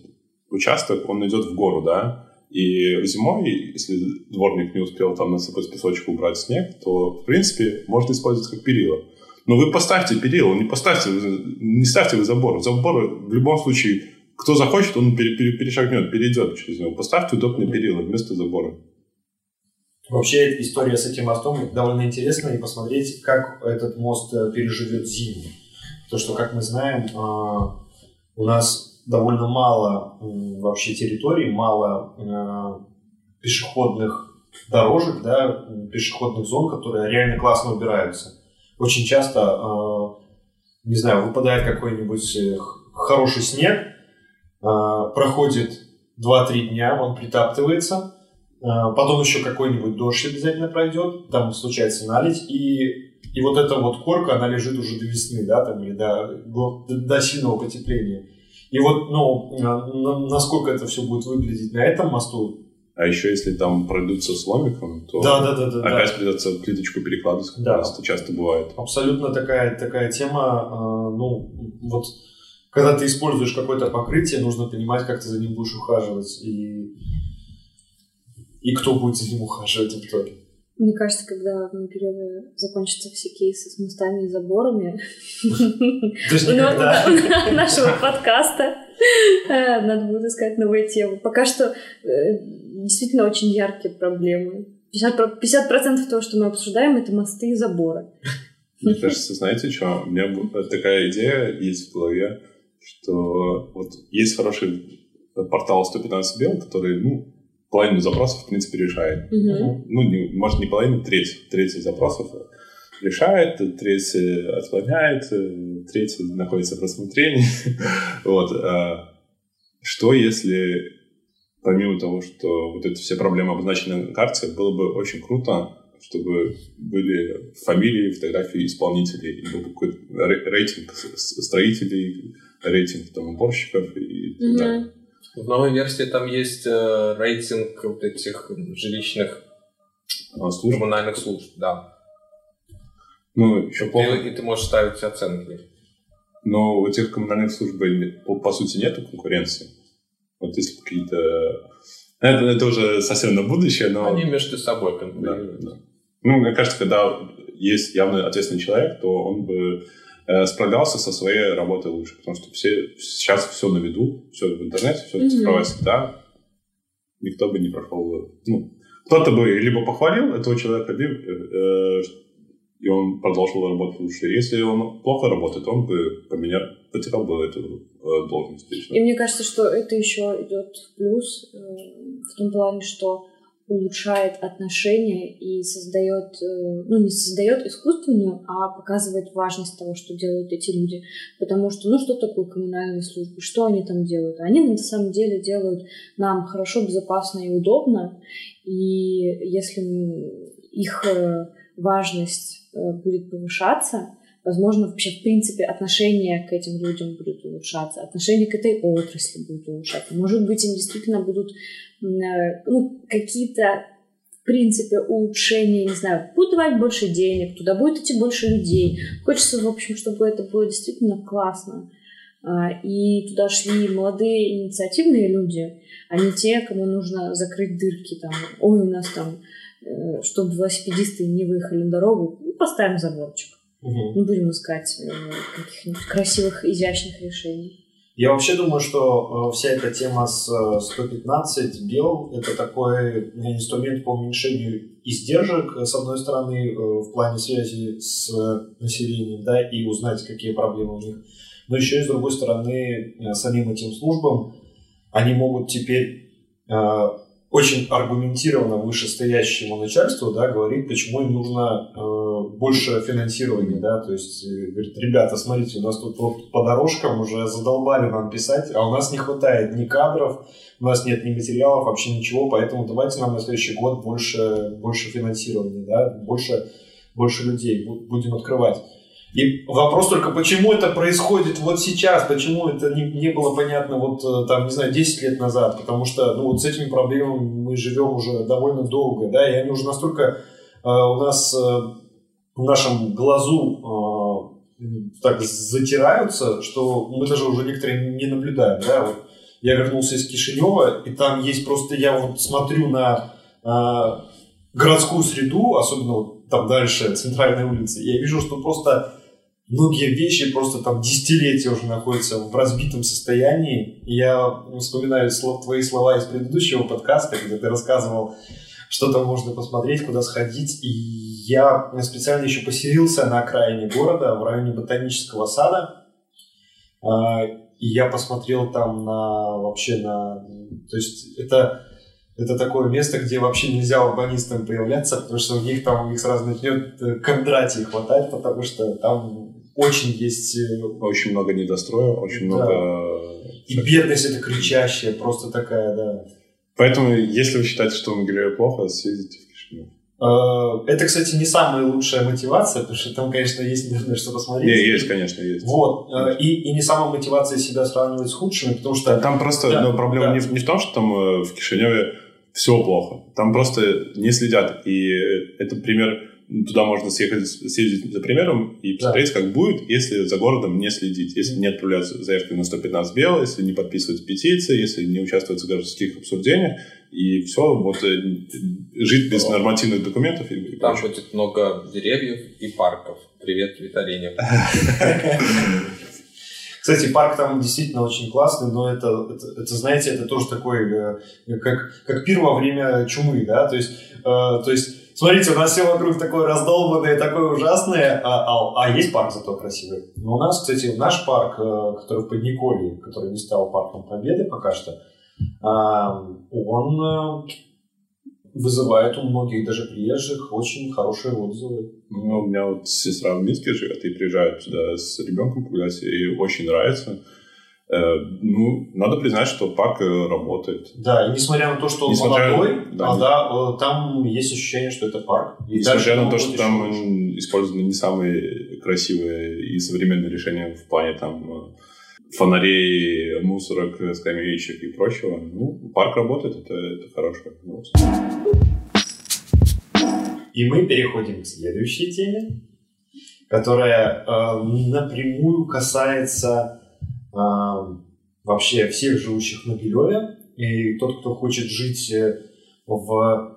участок, он идет в гору, да, и зимой, если дворник не успел там насыпать песочек, убрать снег, то, в принципе, можно использовать как перила. Но вы поставьте перила, не поставьте, не ставьте вы забор. Забор в любом случае, кто захочет, он перешагнет, перейдет через него. Поставьте удобные перила вместо забора. Вообще история с этим мостом довольно интересная, и посмотреть, как этот мост э, переживет зиму. То, что, как мы знаем, а, у нас довольно мало вообще территорий, мало э, пешеходных дорожек, да, пешеходных зон, которые реально классно убираются. Очень часто, э, не знаю, выпадает какой-нибудь э, хороший снег, э, проходит 2-3 дня, он притаптывается, потом еще какой-нибудь дождь обязательно пройдет, там случается налить, и и вот эта вот корка, она лежит уже до весны, да, там, или до, до, до сильного потепления. И вот, ну, насколько это все будет выглядеть на этом мосту, а еще если там пройдутся сломиком, то да, да, да, да, опять да. придется плиточку перекладывать, как да. это часто бывает. Абсолютно такая, такая тема, э, ну, вот, когда ты используешь какое-то покрытие, нужно понимать, как ты за ним будешь ухаживать, и, и кто будет за ним ухаживать в итоге. Мне кажется, когда в периоде закончатся все кейсы с мостами и заборами нашего подкаста, надо будет искать новые темы. Пока что э, действительно очень яркие проблемы. 50%, 50 того, что мы обсуждаем, это мосты и заборы. Мне кажется, знаете что? У меня такая идея есть в голове, что вот есть хороший портал 115 бел, который, ну, половину запросов, в принципе, решает. Угу. Ну, не, может, не половину, треть, треть запросов решает, треть отклоняет, треть находится в рассмотрении. [laughs] вот. А что если, помимо того, что вот эти все проблемы обозначены на карте, было бы очень круто, чтобы были фамилии, фотографии исполнителей, и был какой-то рейтинг строителей, рейтинг там уборщиков и так далее. В новой версии там есть э, рейтинг вот этих жилищных а, служб? коммунальных служб, да. Ну, еще плохо. И, и ты можешь ставить оценки. Но у этих коммунальных служб, по, по сути, нету конкуренции. Вот если какие-то... Это, это уже совсем на будущее, но... Они между собой конкурируют. Да, да. Ну, мне кажется, когда есть явно ответственный человек, то он бы Э, справлялся со своей работой лучше, потому что все, сейчас все на виду, все в интернете, все mm-hmm. цифровая среда, никто бы не прошел. Ну, кто-то бы либо похвалил этого человека, либо, э, и он продолжил работать лучше. Если он плохо работает, он бы поменял, потерял бы эту э, должность. И мне кажется, что это еще идет в плюс э, в том плане, что улучшает отношения и создает, э, ну не создает искусственную, а показывает важность того, что делают эти люди. Потому что, ну что такое коммунальные службы, что они там делают? Они на самом деле делают нам хорошо, безопасно и удобно. И если их э, важность будет повышаться, возможно, вообще, в принципе, отношение к этим людям будет улучшаться, отношение к этой отрасли будет улучшаться. Может быть, им действительно будут э, ну, какие-то в принципе, улучшения, не знаю, будут давать больше денег, туда будет идти больше людей. Хочется, в общем, чтобы это было действительно классно. А, и туда шли молодые инициативные люди, а не те, кому нужно закрыть дырки. Там, Ой, у нас там, э, чтобы велосипедисты не выехали на дорогу, ну, поставим заборчик. Угу. Не будем искать э, каких-нибудь красивых, изящных решений. Я вообще думаю, что э, вся эта тема с 115 э, бел – это такой инструмент по уменьшению издержек, с одной стороны, в плане связи с населением, да, и узнать, какие проблемы у них. Но еще и с другой стороны, самим этим службам они могут теперь очень аргументированно вышестоящему начальству да, говорит, почему им нужно э, больше финансирования. Да? То есть э, говорит, ребята, смотрите, у нас тут вот по дорожкам уже задолбали нам писать, а у нас не хватает ни кадров, у нас нет ни материалов, вообще ничего, поэтому давайте нам на следующий год больше, больше финансирования, да? больше, больше людей будем открывать. И вопрос только, почему это происходит вот сейчас, почему это не, не было понятно вот э, там, не знаю, 10 лет назад, потому что ну, вот с этими проблемами мы живем уже довольно долго, да, и они уже настолько э, у нас э, в нашем глазу э, так затираются, что мы даже уже некоторые не наблюдаем, да, вот я вернулся из Кишинева, и там есть просто, я вот смотрю на э, городскую среду, особенно вот там дальше, центральной улицы, я вижу, что просто многие вещи просто там десятилетия уже находятся в разбитом состоянии. Я вспоминаю твои слова из предыдущего подкаста, когда ты рассказывал, что там можно посмотреть, куда сходить. И я специально еще поселился на окраине города, в районе ботанического сада. А, и я посмотрел там на вообще на... То есть это это такое место, где вообще нельзя урбанистам появляться, потому что у них там у них сразу начнет э, Кондратий хватать, потому что там очень есть... Э, очень много недостроя, очень да. много... И бедность это кричащая, просто такая, да. Поэтому, если вы считаете, что в Могилеве плохо, съездите в Кишинев. Это, кстати, не самая лучшая мотивация, потому что там, конечно, есть наверное, что посмотреть. Не, есть, конечно, есть. Вот. Э, и, и не самая мотивация себя сравнивать с худшими, потому что... Там просто да, ну, проблема да. не, не в том, что там э, в Кишиневе все плохо. Там просто не следят. И это пример туда можно съехать, съездить за примером и посмотреть, да. как будет, если за городом не следить. Если не отправлять заявки на 115 бел, если не подписывать петиции, если не участвовать в городских обсуждениях, и все, вот э, жить без нормативных документов. И, и Там будет много деревьев и парков. Привет, Виталине. [laughs] Кстати, парк там действительно очень классный, но это, это, это знаете, это тоже такой, э, как, как пир во время чумы, да, то есть, э, то есть Смотрите, у нас все вокруг такое раздолбанное, такое ужасное, а, а, а есть парк зато красивый. Но у нас, кстати, наш парк, э, который в Подниколье, который не стал парком Победы пока что, а, он э, вызывает у многих даже приезжих очень хорошие отзывы. Ну, у меня вот сестра в Минске живет и приезжает сюда с ребенком погулять, и очень нравится. Э, ну, надо признать, что парк э, работает. Да, и несмотря на то, что он несмотря, молодой, да, а, да, э, там есть ощущение, что это парк. И несмотря на то, что там использованы не самые красивые и современные решения в плане там фонарей, мусорок, скамеечек и прочего, ну, парк работает, это, это хорошая новость. И мы переходим к следующей теме, которая э, напрямую касается вообще всех живущих на Белеве. И тот, кто хочет жить э, в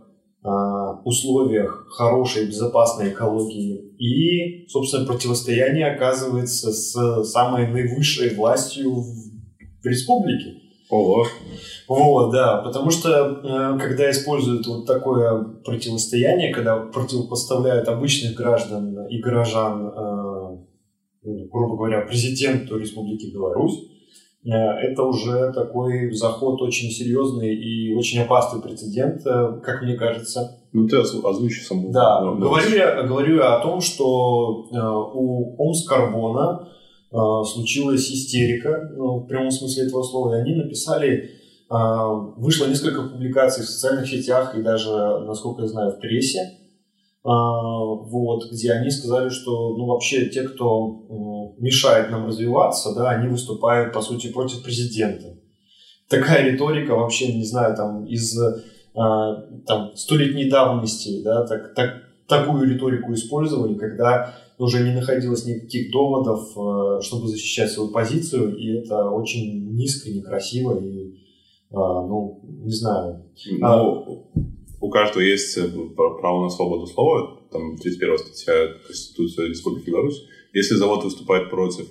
условиях хорошей, безопасной экологии. И, собственно, противостояние оказывается с самой наивысшей властью в республике. Ого. Вот, да, потому что э, когда используют вот такое противостояние, когда противопоставляют обычных граждан и горожан, э, грубо говоря, президенту Республики Беларусь, это уже такой заход очень серьезный и очень опасный прецедент, как мне кажется. Ну, ты озвучи саму. Да, говорю, я, говорю я о том, что у Омскарбона случилась истерика, ну, в прямом смысле этого слова, и они написали Вышло несколько публикаций в социальных сетях и даже, насколько я знаю, в прессе, вот, где они сказали, что ну, вообще те, кто мешает нам развиваться, да, они выступают, по сути, против президента. Такая риторика вообще, не знаю, там, из там, столетней давности, да, так, так, такую риторику использовали, когда уже не находилось никаких доводов, чтобы защищать свою позицию, и это очень низко, некрасиво и а, ну, не знаю. Ну, а... у каждого есть э, право на свободу слова, там 31 статья Конституции Республики Беларусь. Если завод выступает против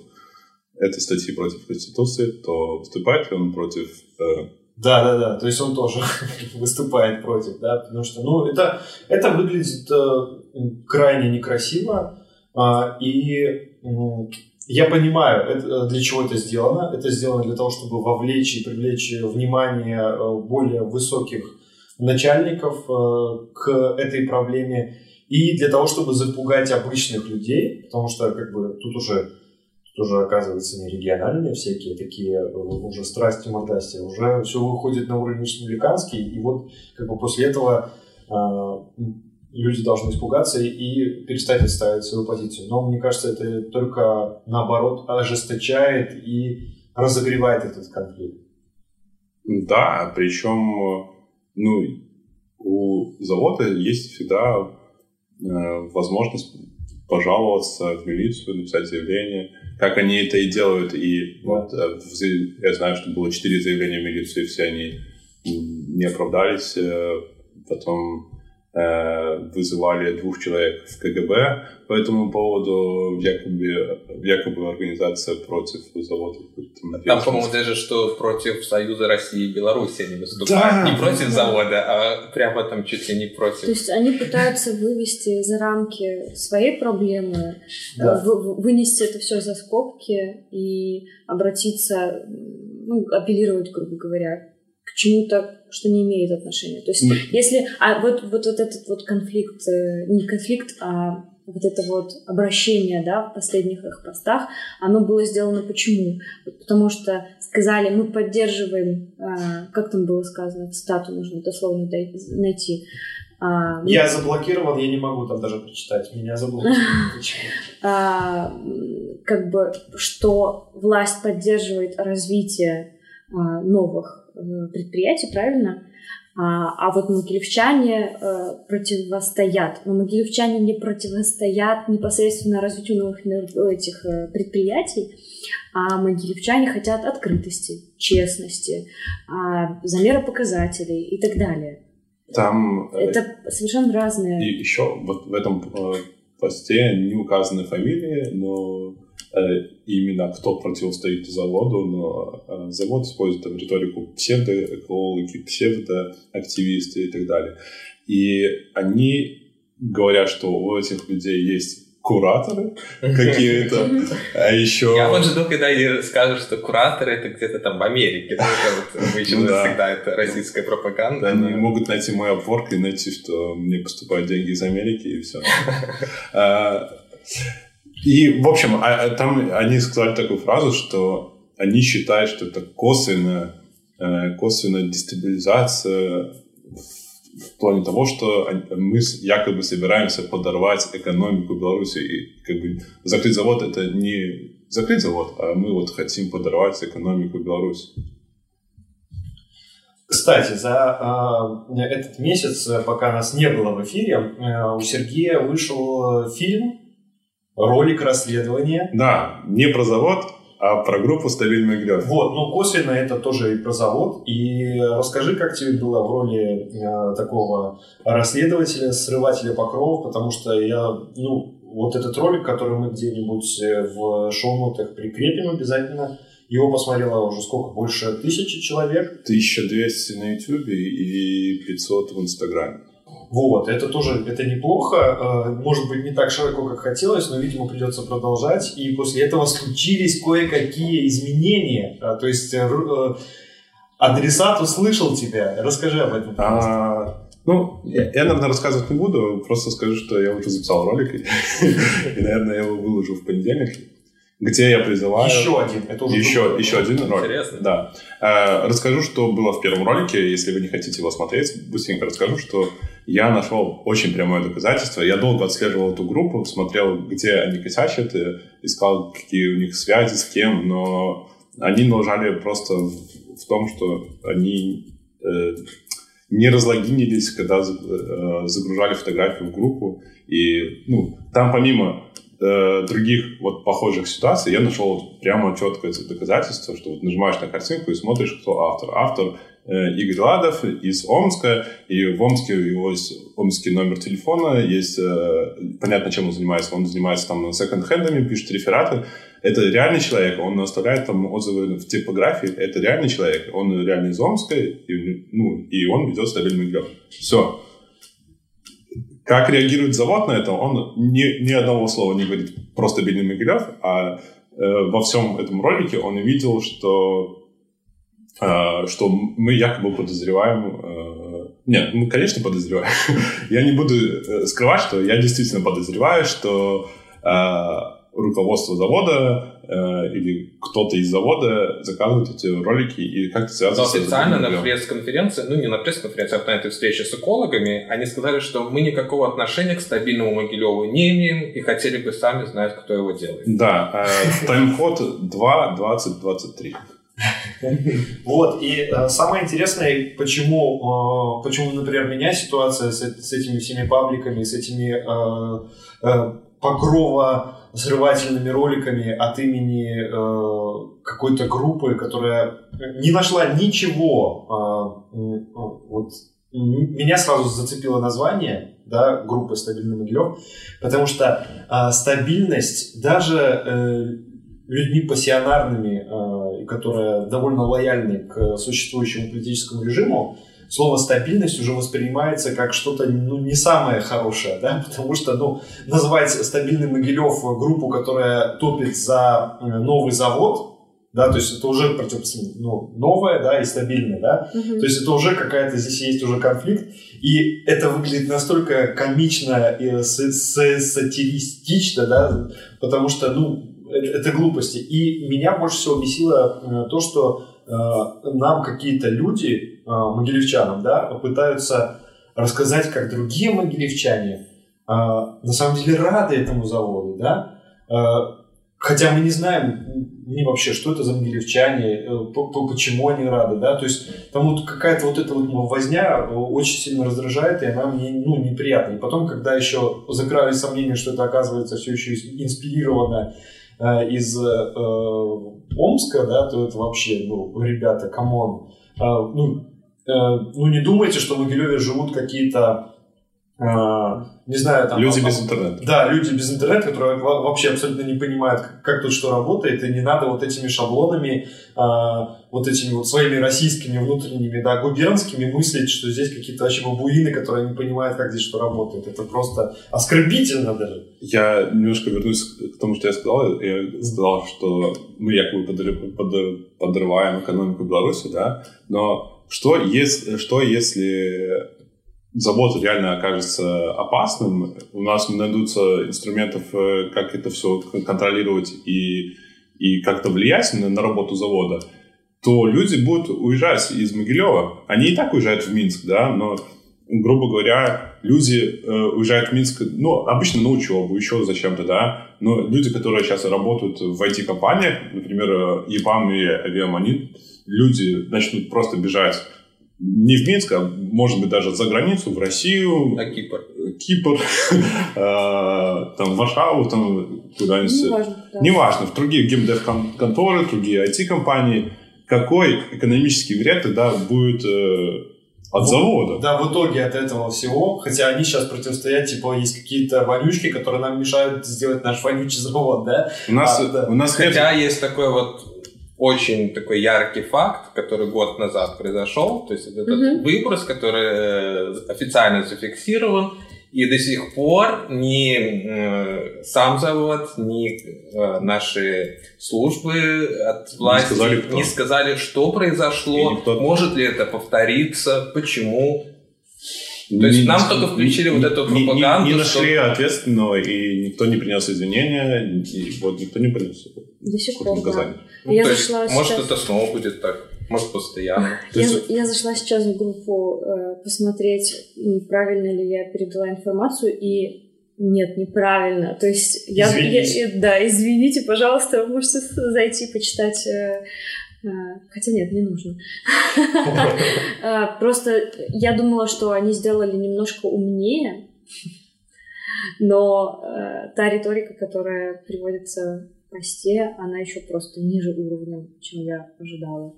этой статьи против Конституции, то выступает ли он против... Э... Да, да, да, то есть он тоже [laughs] выступает против, да, потому что, ну, это, это выглядит э, крайне некрасиво, э, и я понимаю, это, для чего это сделано. Это сделано для того, чтобы вовлечь и привлечь внимание э, более высоких начальников э, к этой проблеме и для того, чтобы запугать обычных людей, потому что как бы тут уже тут уже оказывается не региональные всякие такие уже страсти мордасти, уже все выходит на уровень республиканский, и вот как бы после этого люди должны испугаться и перестать отстаивать свою позицию. Но мне кажется, это только наоборот ожесточает и разогревает этот конфликт. Да, причем ну, у завода есть всегда э, возможность пожаловаться в милицию, написать заявление, как они это и делают. И вот э, я знаю, что было четыре заявления в милицию, и все они не оправдались. Э, потом Э, вызывали двух человек в КГБ по этому поводу, якобы, якобы организация против завода. Там, по-моему, даже что против Союза России и Беларуси они выступают. Да, не против да. завода, а прямо там чуть ли не против. То есть они пытаются вывести за рамки своей проблемы, да. вынести это все за скобки и обратиться, ну, апеллировать, грубо говоря, чему-то, что не имеет отношения. То есть, mm. если... А вот, вот, вот этот вот конфликт, э, не конфликт, а вот это вот обращение, да, в последних их постах, оно было сделано почему? Потому что сказали, мы поддерживаем, а, как там было сказано, цитату нужно дословно найти. А, я заблокирован, я не могу там даже прочитать, меня заблокировали. [laughs] Как бы, что власть поддерживает развитие а, новых предприятий, правильно? А, а вот могилевчане э, противостоят. Но могилевчане не противостоят непосредственно развитию новых этих э, предприятий, а могилевчане хотят открытости, честности, а, замера показателей и так далее. Там... Это совершенно разные. И еще вот в этом посте не указаны фамилии, но Э, именно кто противостоит заводу, но э, завод использует там риторику псевдоэкологи, псевдоактивисты и так далее. И они говорят, что у этих людей есть кураторы [laughs] какие-то, а еще... Я вот жду, когда они скажут, что кураторы это где-то там в Америке. Да, это вот, [laughs] да. всегда это российская пропаганда. Они могут найти мой обворк и найти, что мне поступают деньги из Америки и все. [laughs] И, в общем, а, а там они сказали такую фразу, что они считают, что это косвенная, э, косвенная дестабилизация в плане того, что мы якобы собираемся подорвать экономику Беларуси. И как бы закрыть завод — это не закрыть завод, а мы вот хотим подорвать экономику Беларуси. Кстати, за э, этот месяц, пока нас не было в эфире, э, у Сергея вышел фильм ролик расследования. Да, не про завод, а про группу «Стабильный грёд». Вот, ну косвенно это тоже и про завод. И расскажи, как тебе было в роли э, такого расследователя, срывателя покровов, потому что я, ну, вот этот ролик, который мы где-нибудь э, в шоу-нотах прикрепим обязательно, его посмотрело уже сколько? Больше тысячи человек? 1200 на YouTube и 500 в Инстаграме. Вот, это тоже, это неплохо, э, может быть, не так широко, как хотелось, но, видимо, придется продолжать, и после этого случились кое-какие изменения, э, то есть э, адресат услышал тебя, расскажи об этом, А, ну, я, я, наверное, рассказывать не буду, просто скажу, что я уже записал ролик, [laughs] и, наверное, я его выложу в понедельник где я призываю... Еще один. Это уже еще, еще один ролик. Интересно. Да. Расскажу, что было в первом ролике. Если вы не хотите его смотреть, быстренько расскажу, что я нашел очень прямое доказательство. Я долго отслеживал эту группу, смотрел, где они косячат, искал, какие у них связи, с кем, но они налажали просто в, том, что они э, не разлогинились, когда э, загружали фотографию в группу. И ну, там помимо э, других вот похожих ситуаций я нашел вот прямо четкое доказательство, что вот нажимаешь на картинку и смотришь, кто автор. Автор э, Игорь Ладов из Омска, и в Омске у него есть омский номер телефона, есть э, понятно, чем он занимается. Он занимается там секонд-хендами, пишет рефераты. Это реальный человек, он оставляет там отзывы в типографии, это реальный человек, он реально из Омска, и, ну, и он ведет стабильный блог. Все. Как реагирует завод на это, он ни, ни одного слова не говорит просто Бенни Могилев, а э, во всем этом ролике он увидел, что, э, что мы якобы подозреваем... Э, нет, мы, конечно, подозреваем. [laughs] я не буду э, скрывать, что я действительно подозреваю, что э, руководство завода э, или кто-то из завода заказывает эти ролики и как-то связывает. Но официально на пресс-конференции, ну не на пресс-конференции, а на этой встрече с экологами, они сказали, что мы никакого отношения к стабильному Могилеву не имеем и хотели бы сами знать, кто его делает. Да, э, тайм-код 2, 20, 23. [laughs] Вот, и э, самое интересное, почему, э, почему, например, меня ситуация с, с этими всеми пабликами, с этими э, покрова взрывательными роликами от имени э, какой-то группы, которая не нашла ничего. Э, э, вот, меня сразу зацепило название да, группы «Стабильный Могилев», потому что э, стабильность даже э, людьми пассионарными, э, которые довольно лояльны к существующему политическому режиму, слово стабильность уже воспринимается как что-то ну, не самое хорошее, да, [laughs] потому что ну, назвать стабильный Могилев группу, которая топит за э, новый завод, да, то есть это уже противопоставление, ну, новое, да, и стабильное, да, угу. то есть это уже какая-то, здесь есть уже конфликт, и это выглядит настолько комично и сатиристично, да, потому что, ну, это, глупости. И меня больше всего бесило э, то, что э, нам какие-то люди, Э, могилевчанам, да, пытаются рассказать, как другие могилевчане э, на самом деле рады этому заводу, да, э, хотя мы не знаем ни вообще, что это за могилевчане, почему они рады, да, то есть там вот какая-то вот эта вот возня очень сильно раздражает, и она мне, ну, неприятна. И потом, когда еще закрались сомнения, что это оказывается все еще инспирировано из э, Омска, да, то это вообще, ну, ребята, come on, э, ну, Э, ну, не думайте, что в Могилеве живут какие-то э, не знаю, там... Люди там, без интернета. Да, люди без интернета, которые вообще абсолютно не понимают, как тут что работает, и не надо вот этими шаблонами, а, вот этими вот своими российскими внутренними, да, губернскими мыслить, что здесь какие-то вообще бабуины, которые не понимают, как здесь что работает. Это просто оскорбительно даже. Я немножко вернусь к тому, что я сказал. Я сказал, что мы якобы подрываем экономику Беларуси, да, но что если, что если завод реально окажется опасным, у нас не найдутся инструментов, э, как это все контролировать и, и как-то влиять на, на работу завода, то люди будут уезжать из Могилева. Они и так уезжают в Минск, да, но, грубо говоря, люди э, уезжают в Минск, ну, обычно на учебу, еще зачем-то, да, но люди, которые сейчас работают в IT-компаниях, например, э, ЕПАМ и Авиам, они люди начнут просто бежать не в Минск, а может быть даже за границу, в Россию. На Кипр. Кипр, [laughs] а, там, в Варшаву, там, куда-нибудь. Неважно, в другие геймдев-конторы, другие IT-компании. Какой экономический вред тогда будет э, от ну, завода. Да, в итоге от этого всего, хотя они сейчас противостоят, типа, есть какие-то вонючки, которые нам мешают сделать наш вонючий завод, да? У нас, а, да. у нас хотя нет... есть такой вот очень такой яркий факт, который год назад произошел, то есть этот mm-hmm. выброс, который э, официально зафиксирован, и до сих пор ни э, сам завод, ни э, наши службы от власти не сказали, не сказали что произошло, никто... может ли это повториться, почему. То есть не, нам только включили не, вот эту пропаганду. Не, не нашли что... ответственного, и никто не принес извинения, и вот никто не принес До сих пор, да. Ну, я зашла есть, сейчас... Может, это снова будет так. Может, постоянно. Я, есть... я зашла сейчас в группу э, посмотреть, правильно ли я передала информацию, и нет, неправильно. То есть я, извините. я да, извините, пожалуйста, вы можете зайти почитать. Э, хотя нет, не нужно. [laughs] Э, просто я думала, что они сделали немножко умнее, но э, та риторика, которая приводится в посте, она еще просто ниже уровня, чем я ожидала.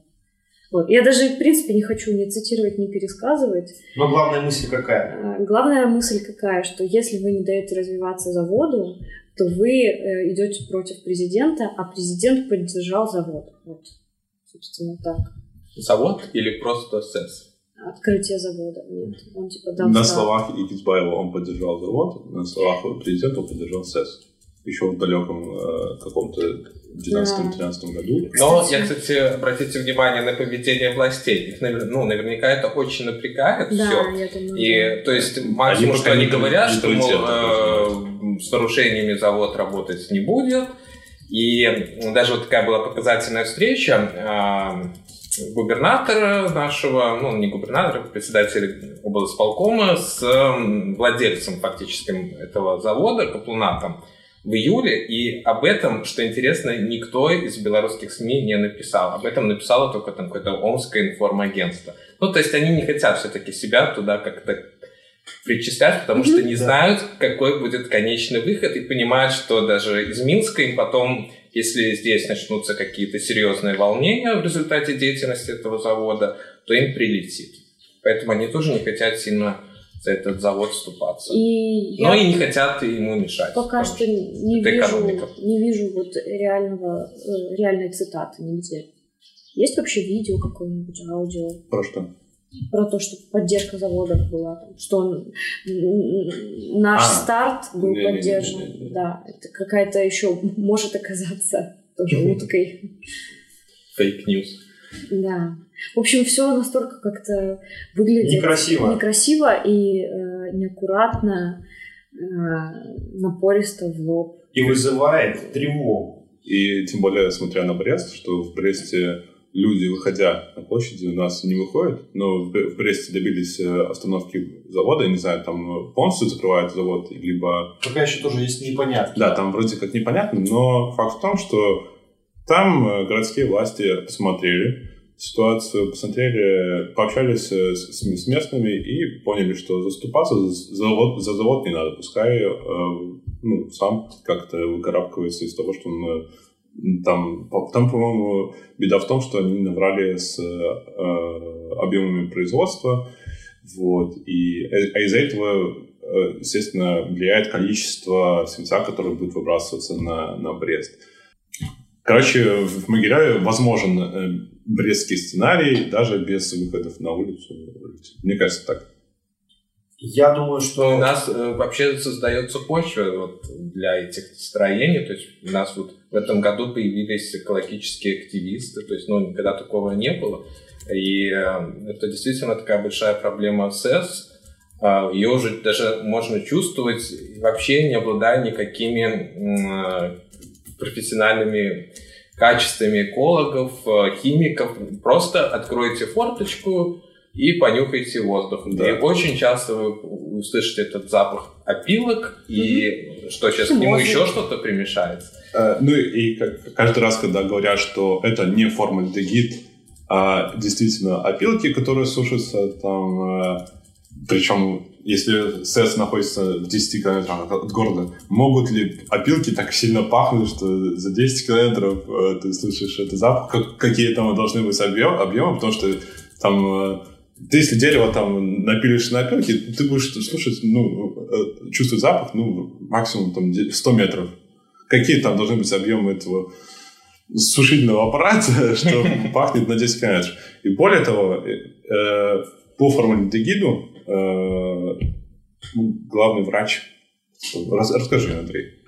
Вот. Я даже, в принципе, не хочу ни цитировать, ни пересказывать. Но главная мысль какая? Главная мысль какая, что если вы не даете развиваться заводу, то вы э, идете против президента, а президент поддержал завод. Вот, собственно, так. Завод или просто СЭС? Открытие завода. Нет, он типа дал На словах Икицбаева он поддержал завод, на словах президента он поддержал СЭС еще в далеком э, каком-то 12-13 году. Но я, кстати, обратите внимание на поведение властей. Их, ну, наверняка это очень напрягает да, все. Я думаю, и да. то есть максимум, они что они говорят, что мол, э, с нарушениями завод работать не будет. И даже вот такая была показательная встреча. Э, губернатора нашего, ну, не губернатора, а председатель облсполкома с владельцем фактически этого завода, Каплунатом в июле, и об этом, что интересно, никто из белорусских СМИ не написал. Об этом написало только там какое-то Омское информагентство. Ну, то есть они не хотят все-таки себя туда как-то причислять, потому что не знают, какой будет конечный выход, и понимают, что даже из Минска им потом, если здесь начнутся какие-то серьезные волнения в результате деятельности этого завода, то им прилетит. Поэтому они тоже не хотят сильно за этот завод вступаться. И Но и не хотят ему мешать. Пока что не вижу, не вижу вот реального, э, реальной цитаты нигде. Есть вообще видео какое-нибудь, аудио? Про что? Про то, что поддержка завода была, там, что он, наш а, старт был не, поддержан. Не, не, не, не. Да, это какая-то еще может оказаться тоже уткой. Fake news. Да. В общем, все настолько как-то выглядит некрасиво, некрасиво и э, неаккуратно, э, напористо в лоб. И вызывает тревогу. И тем более, смотря на Брест, что в Бресте люди, выходя на площади, у нас не выходят, но в Бресте добились э, остановки завода, я не знаю, там полностью закрывают завод, либо... Пока еще тоже есть непонятно. Да, там вроде как непонятно, но факт в том, что там э, городские власти посмотрели, ситуацию, посмотрели, пообщались э, с, с местными и поняли, что заступаться за завод, за завод не надо. Пускай э, ну, сам как-то выкарабкивается из того, что он э, там, там, по-моему, беда в том, что они набрали с э, объемами производства, вот, и, э, а из-за этого, естественно, влияет количество свинца, которое будет выбрасываться на, на Брест. Короче, в Могиляве возможен брестский сценарий даже без выходов на улицу. Мне кажется, так. Я думаю, что... У нас э, вообще создается почва вот, для этих строений. То есть у нас вот в этом году появились экологические активисты. То есть, ну, никогда такого не было. И э, это действительно такая большая проблема СЭС. Э, ее уже даже можно чувствовать, вообще не обладая никакими э, профессиональными качествами экологов, э, химиков. Просто откройте форточку и понюхайте воздух. Да. И очень часто вы услышите этот запах опилок, и mm что сейчас к нему еще что-то примешается. Э, ну и каждый раз, когда говорят, что это не формальдегид, а действительно опилки, которые сушатся там, э, причем если СЭС находится в 10 километрах от города, могут ли опилки так сильно пахнуть, что за 10 километров э, ты слышишь этот запах? Как, какие там должны быть объем, объемы? Потому что там ты если дерево там напилишь на опилки, ты будешь слушать, ну, чувствовать запах, ну, максимум там 100 метров. Какие там должны быть объемы этого сушильного аппарата, [laughs] что пахнет на 10 км. И более того, э, по формальдегиду э, главный врач... Расскажи, Андрей.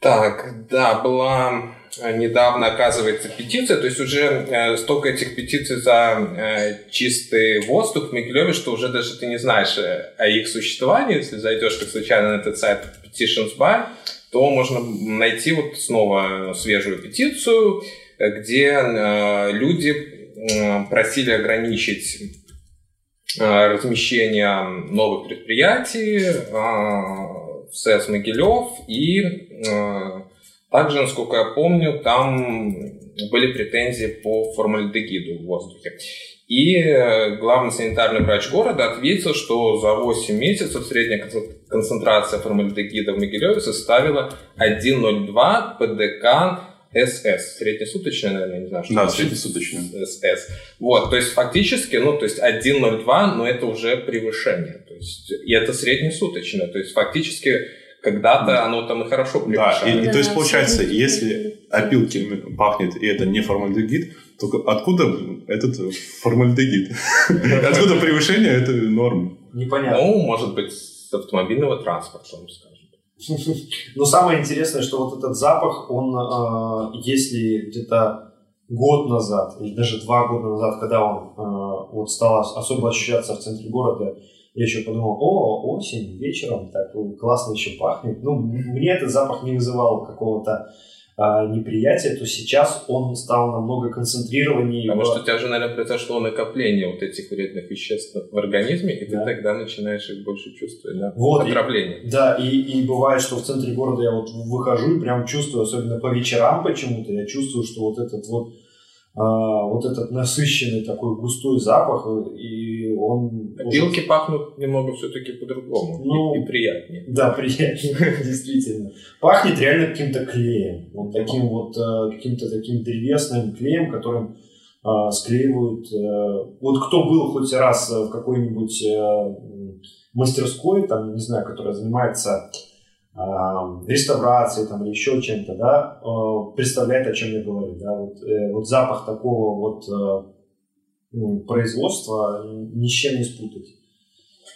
Так, да, была недавно, оказывается, петиция, то есть уже э, столько этих петиций за э, чистый воздух в Мигелеве, что уже даже ты не знаешь э, о их существовании. Если зайдешь как случайно на этот сайт Petitions Bar, то можно найти вот снова свежую петицию, где э, люди э, просили ограничить э, размещение новых предприятий в СЭС Могилев и также, насколько я помню, там были претензии по формальдегиду в воздухе. И э, главный санитарный врач города ответил, что за 8 месяцев средняя концентрация формальдегида в Могилеве составила 1,02 ПДК СС. Среднесуточная, наверное, не знаю, что Да, среднесуточная. СС. Вот, то есть фактически, ну, то есть 1,02, но это уже превышение. То есть, и это среднесуточное. То есть фактически когда-то оно там и хорошо превышает. Да, и, и то есть получается, если опилки пахнет, и это не формальдегид, то откуда этот формальдегид? [laughs] Откуда превышение этой нормы? Непонятно. Ну, может быть, с автомобильного транспорта, скажем. [laughs] Но самое интересное, что вот этот запах, он, а, если где-то год назад, или даже два года назад, когда он а, вот стал особо ощущаться в центре города, я еще подумал, о, осень, вечером, так классно еще пахнет. Ну, мне этот запах не вызывал какого-то неприятия, то сейчас он стал намного концентрированнее. Потому что у тебя же, наверное, произошло накопление вот этих вредных веществ в организме, и да. ты тогда начинаешь их больше чувствовать, да? Вот, Отравление. И, да, и, и бывает, что в центре города я вот выхожу и прям чувствую, особенно по вечерам почему-то, я чувствую, что вот этот вот а, вот этот насыщенный такой густой запах, и он... Опилки уже... пахнут немного все-таки по-другому ну, и, и приятнее. Да, приятнее, [laughs] действительно. Пахнет реально каким-то клеем, вот таким вот, э, каким-то таким древесным клеем, которым а, склеивают... Э, вот кто был хоть раз в какой-нибудь э, мастерской, там, не знаю, которая занимается реставрации там, или еще чем-то, да, э, представляет, о чем я говорю. Да? Вот, э, вот запах такого вот э, ну, производства ни с чем не спутать.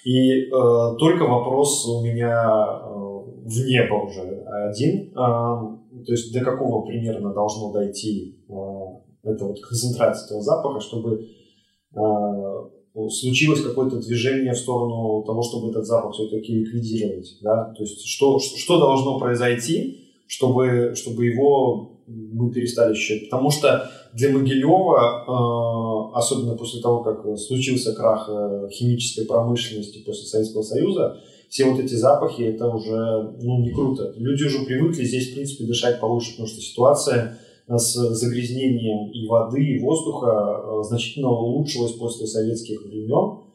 И э, только вопрос у меня э, в небо уже один. Э, то есть до какого примерно должно дойти э, эта вот концентрация этого запаха, чтобы э, случилось какое-то движение в сторону того, чтобы этот запах все-таки ликвидировать, да, то есть что, что должно произойти, чтобы, чтобы его мы перестали ощущать, потому что для Могилева, э, особенно после того, как случился крах э, химической промышленности после Советского Союза, все вот эти запахи, это уже ну, не круто. Люди уже привыкли здесь, в принципе, дышать получше, потому что ситуация с загрязнением и воды, и воздуха э, значительно улучшилось после советских времен.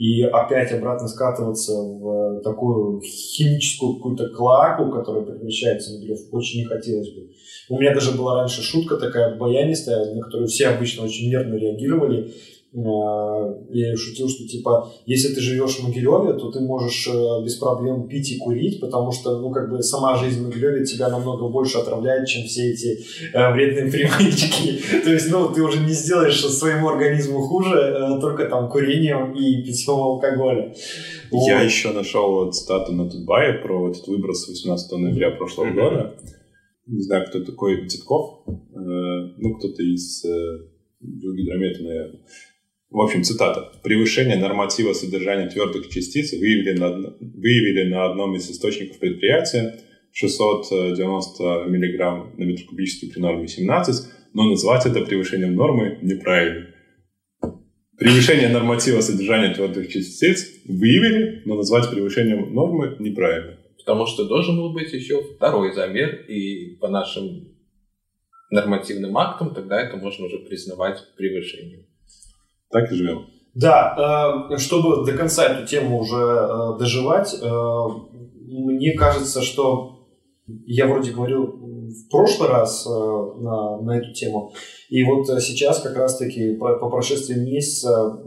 И опять обратно скатываться в такую химическую какую-то клаку, которая превращается в гриф, очень не хотелось бы. У меня даже была раньше шутка такая баянистая, на которую все обычно очень нервно реагировали. А, я шутил, что типа, если ты живешь в Могилеве, то ты можешь э, без проблем пить и курить, потому что, ну, как бы сама жизнь в Могилеве тебя намного больше отравляет, чем все эти э, вредные привычки. [laughs] То есть, ну, ты уже не сделаешь своему организму хуже э, только там курением и питьем алкоголя. Я еще нашел цитату на Тутбае про этот выброс 18 ноября прошлого года. Не знаю, кто такой Титков. Ну, кто-то из гидромета, наверное в общем, цитата. «Превышение норматива содержания твердых частиц выявили на, выявили на одном из источников предприятия 690 мг на метр кубический при норме 17, но назвать это превышением нормы неправильно. Превышение норматива содержания твердых частиц выявили, но назвать превышением нормы неправильно. Потому что должен был быть еще второй замер, и по нашим нормативным актам тогда это можно уже признавать превышением. Так и живем. Да, э, чтобы до конца эту тему уже э, доживать, э, мне кажется, что я вроде говорил в прошлый раз на, на эту тему, и вот сейчас как раз-таки по прошествии месяца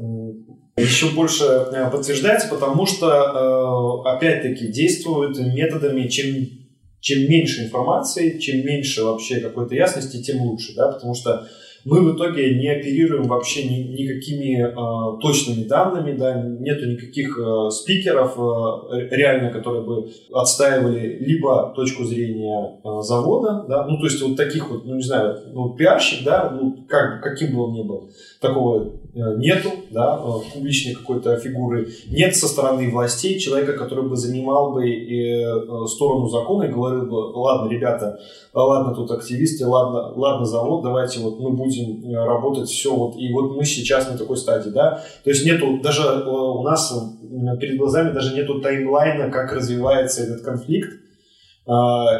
еще больше подтверждается, потому что, опять-таки, действуют методами, чем чем меньше информации, чем меньше вообще какой-то ясности, тем лучше, да, потому что мы в итоге не оперируем вообще ни, никакими э, точными данными, да, нету никаких э, спикеров э, реально, которые бы отстаивали либо точку зрения э, завода, да, ну то есть вот таких вот, ну не знаю, ну пиарщик, да, ну как, каким бы он ни был, такого нету, да, э, публичной какой-то фигуры, нет со стороны властей человека, который бы занимал бы э, сторону закона и говорил бы, ладно, ребята, ладно, тут активисты, ладно, ладно, завод, давайте вот мы будем работать все вот, и вот мы сейчас на такой стадии, да, то есть нету, даже у нас перед глазами даже нету таймлайна, как развивается этот конфликт,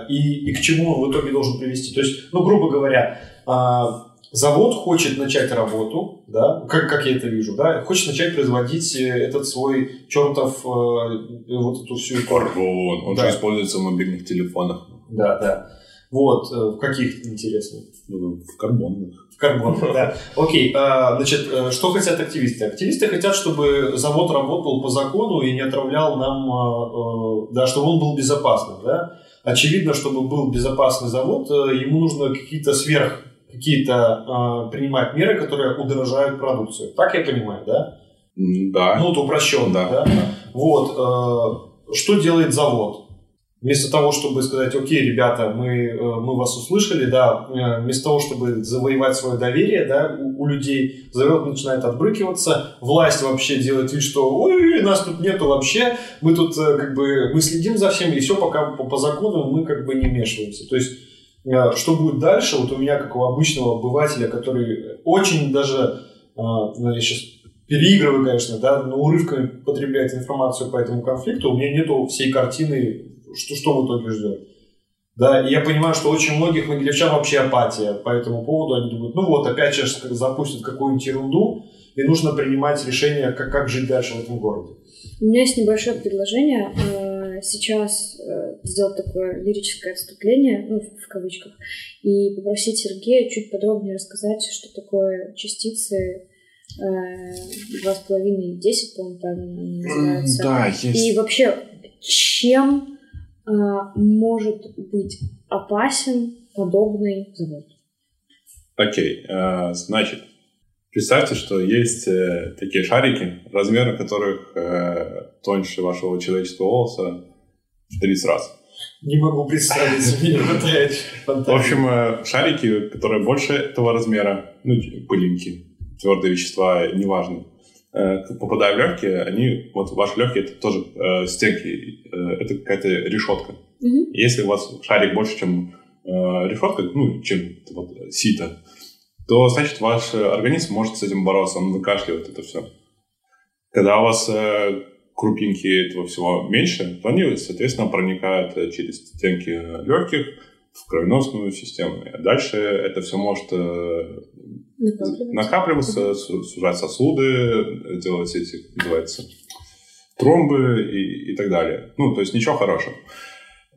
и, и к чему он в итоге должен привести. То есть, ну, грубо говоря, завод хочет начать работу, да, как, как я это вижу, да, хочет начать производить э, этот свой чертов, э, вот эту всю... Карбон, он да. же используется в мобильных телефонах. Да, да. Вот, э, в каких, интересно? Ну, в карбонных. В карбонных, да. Окей, а, значит, э, что хотят активисты? Активисты хотят, чтобы завод работал по закону и не отравлял нам, да, чтобы он был безопасным, да. Очевидно, чтобы был безопасный завод, ему нужно какие-то сверх какие-то э, принимать меры, которые удорожают продукцию. Так я понимаю, да? Да. Ну, это упрощенно, да. да? Вот. Э, что делает завод? Вместо того, чтобы сказать, окей, ребята, мы, э, мы вас услышали, да, э, вместо того, чтобы завоевать свое доверие да, у, у людей, завод начинает отбрыкиваться, власть вообще делает вид, что ой, нас тут нету вообще, мы тут э, как бы, мы следим за всем, и все пока по, по закону мы как бы не вмешиваемся. То есть что будет дальше, вот у меня, как у обычного обывателя, который очень даже, э, ну, я сейчас переигрываю, конечно, да, но урывками потребляет информацию по этому конфликту, у меня нету всей картины, что, что в итоге ждет. Да, и я понимаю, что очень многих могилевчан вообще апатия по этому поводу. Они думают, ну вот, опять сейчас запустят какую-нибудь ерунду, и нужно принимать решение, как, как жить дальше в этом городе. У меня есть небольшое предложение э, сейчас э, сделать такое лирическое отступление, ну, в кавычках, и попросить Сергея чуть подробнее рассказать, что такое частицы э, два с половиной и десять, по-моему, правильно называются. Да, есть. И вообще, чем может быть опасен подобный завод? Окей, okay. значит, Представьте, что есть э, такие шарики, размеры которых э, тоньше вашего человеческого волоса 30 раз. Не могу представить, мне не хватает В общем, э, шарики, которые больше этого размера, ну, пылинки, твердые вещества, неважно, э, попадая в легкие, они, вот ваши легкие, это тоже э, стенки, э, это какая-то решетка. Mm-hmm. Если у вас шарик больше, чем э, решетка, ну, чем вот, сито, то, значит, ваш организм может с этим бороться, он выкашливает это все. Когда у вас э, крупинки этого всего меньше, то они, соответственно, проникают э, через стенки легких в кровеносную систему. А дальше это все может э, накапливаться, сужать сосуды, делать эти, называется, тромбы и, и так далее. Ну, то есть ничего хорошего.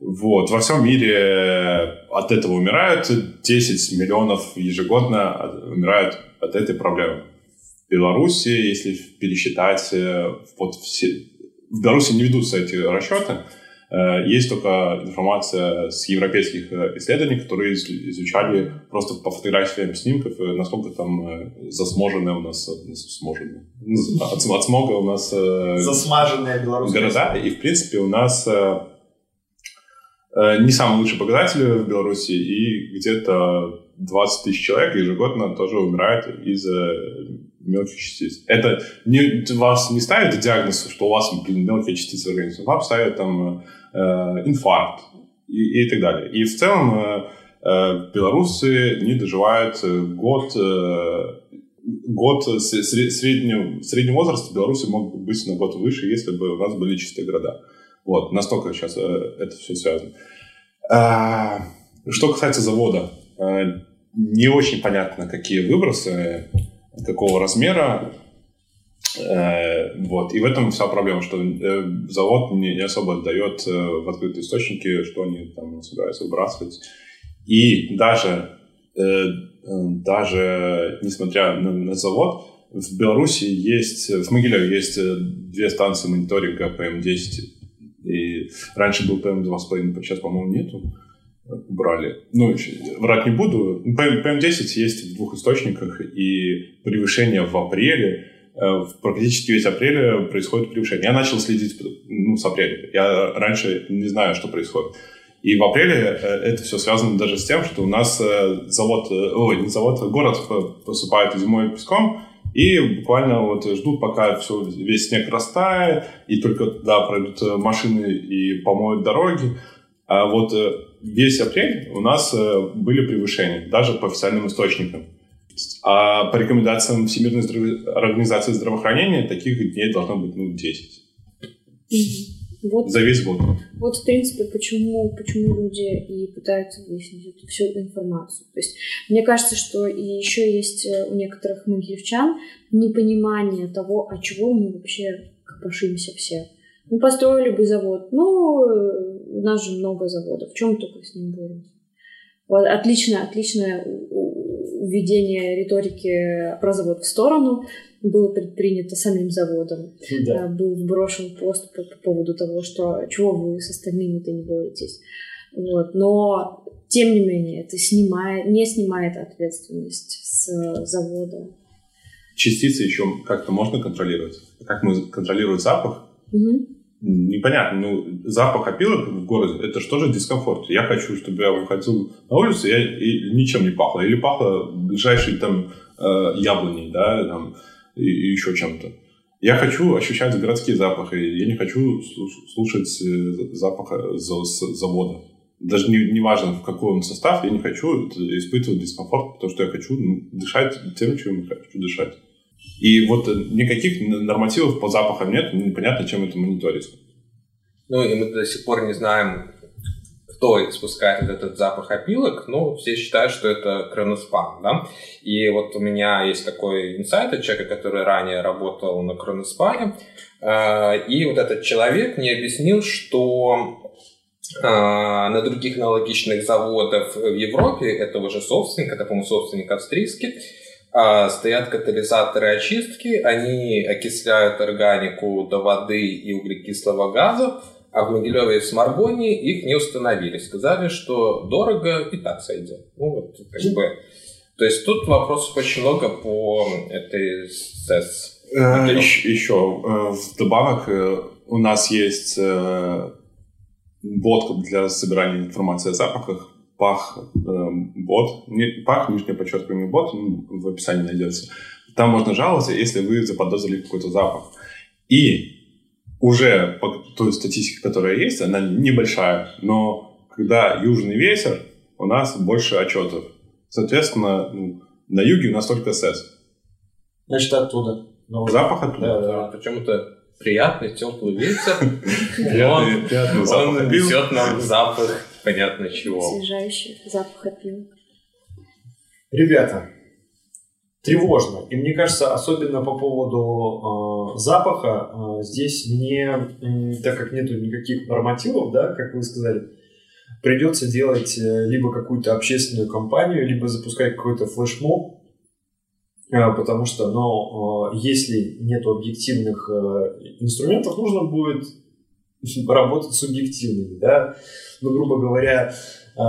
Вот. Во всем мире от этого умирают 10 миллионов ежегодно умирают от этой проблемы. Беларуси, если пересчитать, э, вот все... в Беларуси не ведутся эти расчеты, э, есть только информация с европейских э, исследований, которые изучали просто по фотографиям снимков, насколько там засможенные у нас, засможенные, [laughs] от, от смога у нас засмаженные белорусские города, и в принципе у нас не самые лучшие показатели в Беларуси, и где-то 20 тысяч человек ежегодно тоже умирают из-за мелких частиц. Это не, вас не ставит диагноз, что у вас блин, мелкие частицы в организме, вам ставят там э, инфаркт и, и так далее. И в целом э, э, белорусы не доживают год, э, год среднего, средний возраст в Беларуси мог быть на год выше, если бы у нас были чистые города. Вот, настолько сейчас э, это все связано. А, что касается завода, э, не очень понятно, какие выбросы, какого размера. Э, вот. И в этом вся проблема, что завод не, особо отдает в открытые источники, что они там собираются выбрасывать. И даже, даже несмотря на, на завод, в Беларуси есть, в Могилеве есть две станции мониторинга ПМ-10 И раньше был PM2,5, сейчас, по-моему, нету. Убрали. Ну, врать не буду. PM10 есть в двух источниках, и превышение в апреле Э, практически весь апрель происходит превышение. Я начал следить ну, с апреля. Я раньше не знаю, что происходит. И в апреле э, это все связано даже с тем, что у нас э, завод, ой, не завод, а город посыпает зимой песком, и буквально вот ждут, пока все, весь снег растает, и только да, пройдут машины и помоют дороги. А вот весь апрель у нас были превышения, даже по официальным источникам. А по рекомендациям Всемирной здраво... организации здравоохранения таких дней должно быть ну, 10. Вот, За весь год. Вот, в принципе, почему, почему люди и пытаются выяснить эту всю информацию. То есть, мне кажется, что и еще есть э, у некоторых могилевчан непонимание того, от чего мы вообще копошимся все. Мы построили бы завод. Ну, э, у нас же много заводов. В чем только с ним боремся? Вот, отлично, отличное введение риторики про завод в сторону было предпринято самим заводом. Да. А, был брошен пост по, по поводу того, что чего вы с остальными-то не боретесь. Вот. Но, тем не менее, это снимает, не снимает ответственность с завода. Частицы еще как-то можно контролировать? Как мы контролируем запах? Угу непонятно, ну, запах опилок в городе, это что же дискомфорт? Я хочу, чтобы я выходил на улицу, я и ничем не пахло. Или пахло ближайшей там э, яблоней, да, там, и, и еще чем-то. Я хочу ощущать городские запахи, я не хочу слушать э, запах завода. Даже не, не важно, в какой он состав, я не хочу испытывать дискомфорт, потому что я хочу ну, дышать тем, чем я хочу дышать. И вот никаких нормативов по запахам нет, непонятно, чем это мониторится. Ну, и мы до сих пор не знаем, кто испускает этот запах опилок, но все считают, что это кроноспан, да. И вот у меня есть такой инсайт от человека, который ранее работал на кроноспане, э, и вот этот человек мне объяснил, что э, на других аналогичных заводах в Европе этого же собственника, это, по-моему, собственник австрийский, а, стоят катализаторы очистки, они окисляют органику до воды и углекислого газа, а в Могилеве и в Сморгоне их не установили. Сказали, что дорого и так сойдет. Ну, вот, как бы. То есть тут вопросов очень много по этой СЭС. Э, еще, еще э, вдобавок э, у нас есть бот для собирания информации о запахах, пах э, бот, не, пах, нижнее подчеркивание бот, ну, в описании найдется. Там можно жаловаться, если вы заподозрили какой-то запах. И уже по той статистике, которая есть, она небольшая, но когда южный ветер, у нас больше отчетов. Соответственно, ну, на юге у нас только СЭС. Значит, оттуда. Но... Запах оттуда. Да, да. Причем это приятный теплый ветер. [laughs] Он несет нам запах понятно чего. Освежающий запах опилок. Ребята, тревожно. И мне кажется, особенно по поводу э, запаха, э, здесь мне, э, так как нету никаких нормативов, да, как вы сказали, придется делать э, либо какую-то общественную кампанию, либо запускать какой-то флешмоб, э, потому что, но э, если нет объективных э, инструментов, нужно будет работать субъективными, да, ну, грубо говоря, э,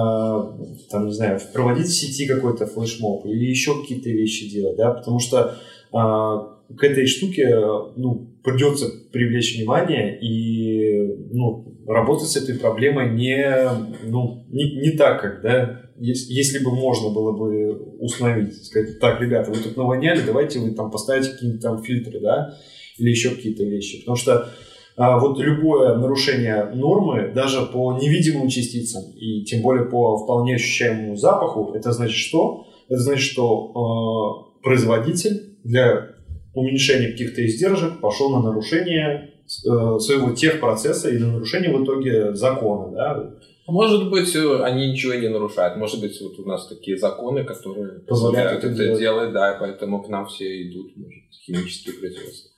там, не знаю, проводить в сети какой-то флешмоб или еще какие-то вещи делать, да, потому что э, к этой штуке, ну, придется привлечь внимание и, ну, работать с этой проблемой не, ну, не, не так, как, да, если, если бы можно было бы установить, сказать, так, ребята, вы тут навоняли, давайте вы там поставите какие-нибудь там фильтры, да, или еще какие-то вещи, потому что а вот любое нарушение нормы, даже по невидимым частицам, и тем более по вполне ощущаемому запаху, это значит что? Это значит, что э, производитель для уменьшения каких-то издержек пошел на нарушение э, своего техпроцесса и на нарушение в итоге закона. Да? Может быть, э, они ничего не нарушают. Может быть, вот у нас такие законы, которые позволяют это делать. делать, да, и поэтому к нам все идут, может, химические производства.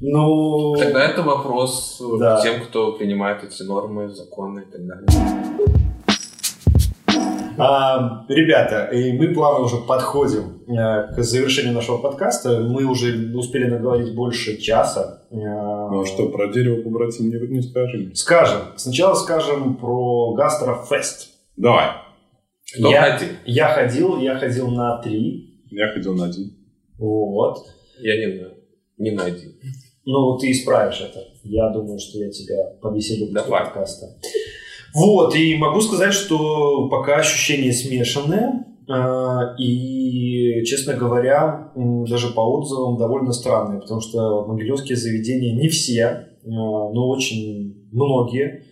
Ну... Тогда это вопрос да. тем, кто принимает эти нормы, законы и так далее. А, ребята, и мы плавно уже подходим э, к завершению нашего подкаста. Мы уже успели наговорить больше часа. Э, Ну а что, про дерево побратим не, не скажем? Скажем. Сначала скажем про Гастрофест. Давай. Кто я, ходил? Я ходил, я ходил на три. Я ходил на один. Вот. Я не знаю. Не на один. Ну, ты исправишь это. Я думаю, что я тебя повеселю после Давай. подкаста. Вот, и могу сказать, что пока ощущения смешанные. э, И, честно говоря, даже по отзывам довольно странные, потому что могилевские заведения не все, э, но очень многие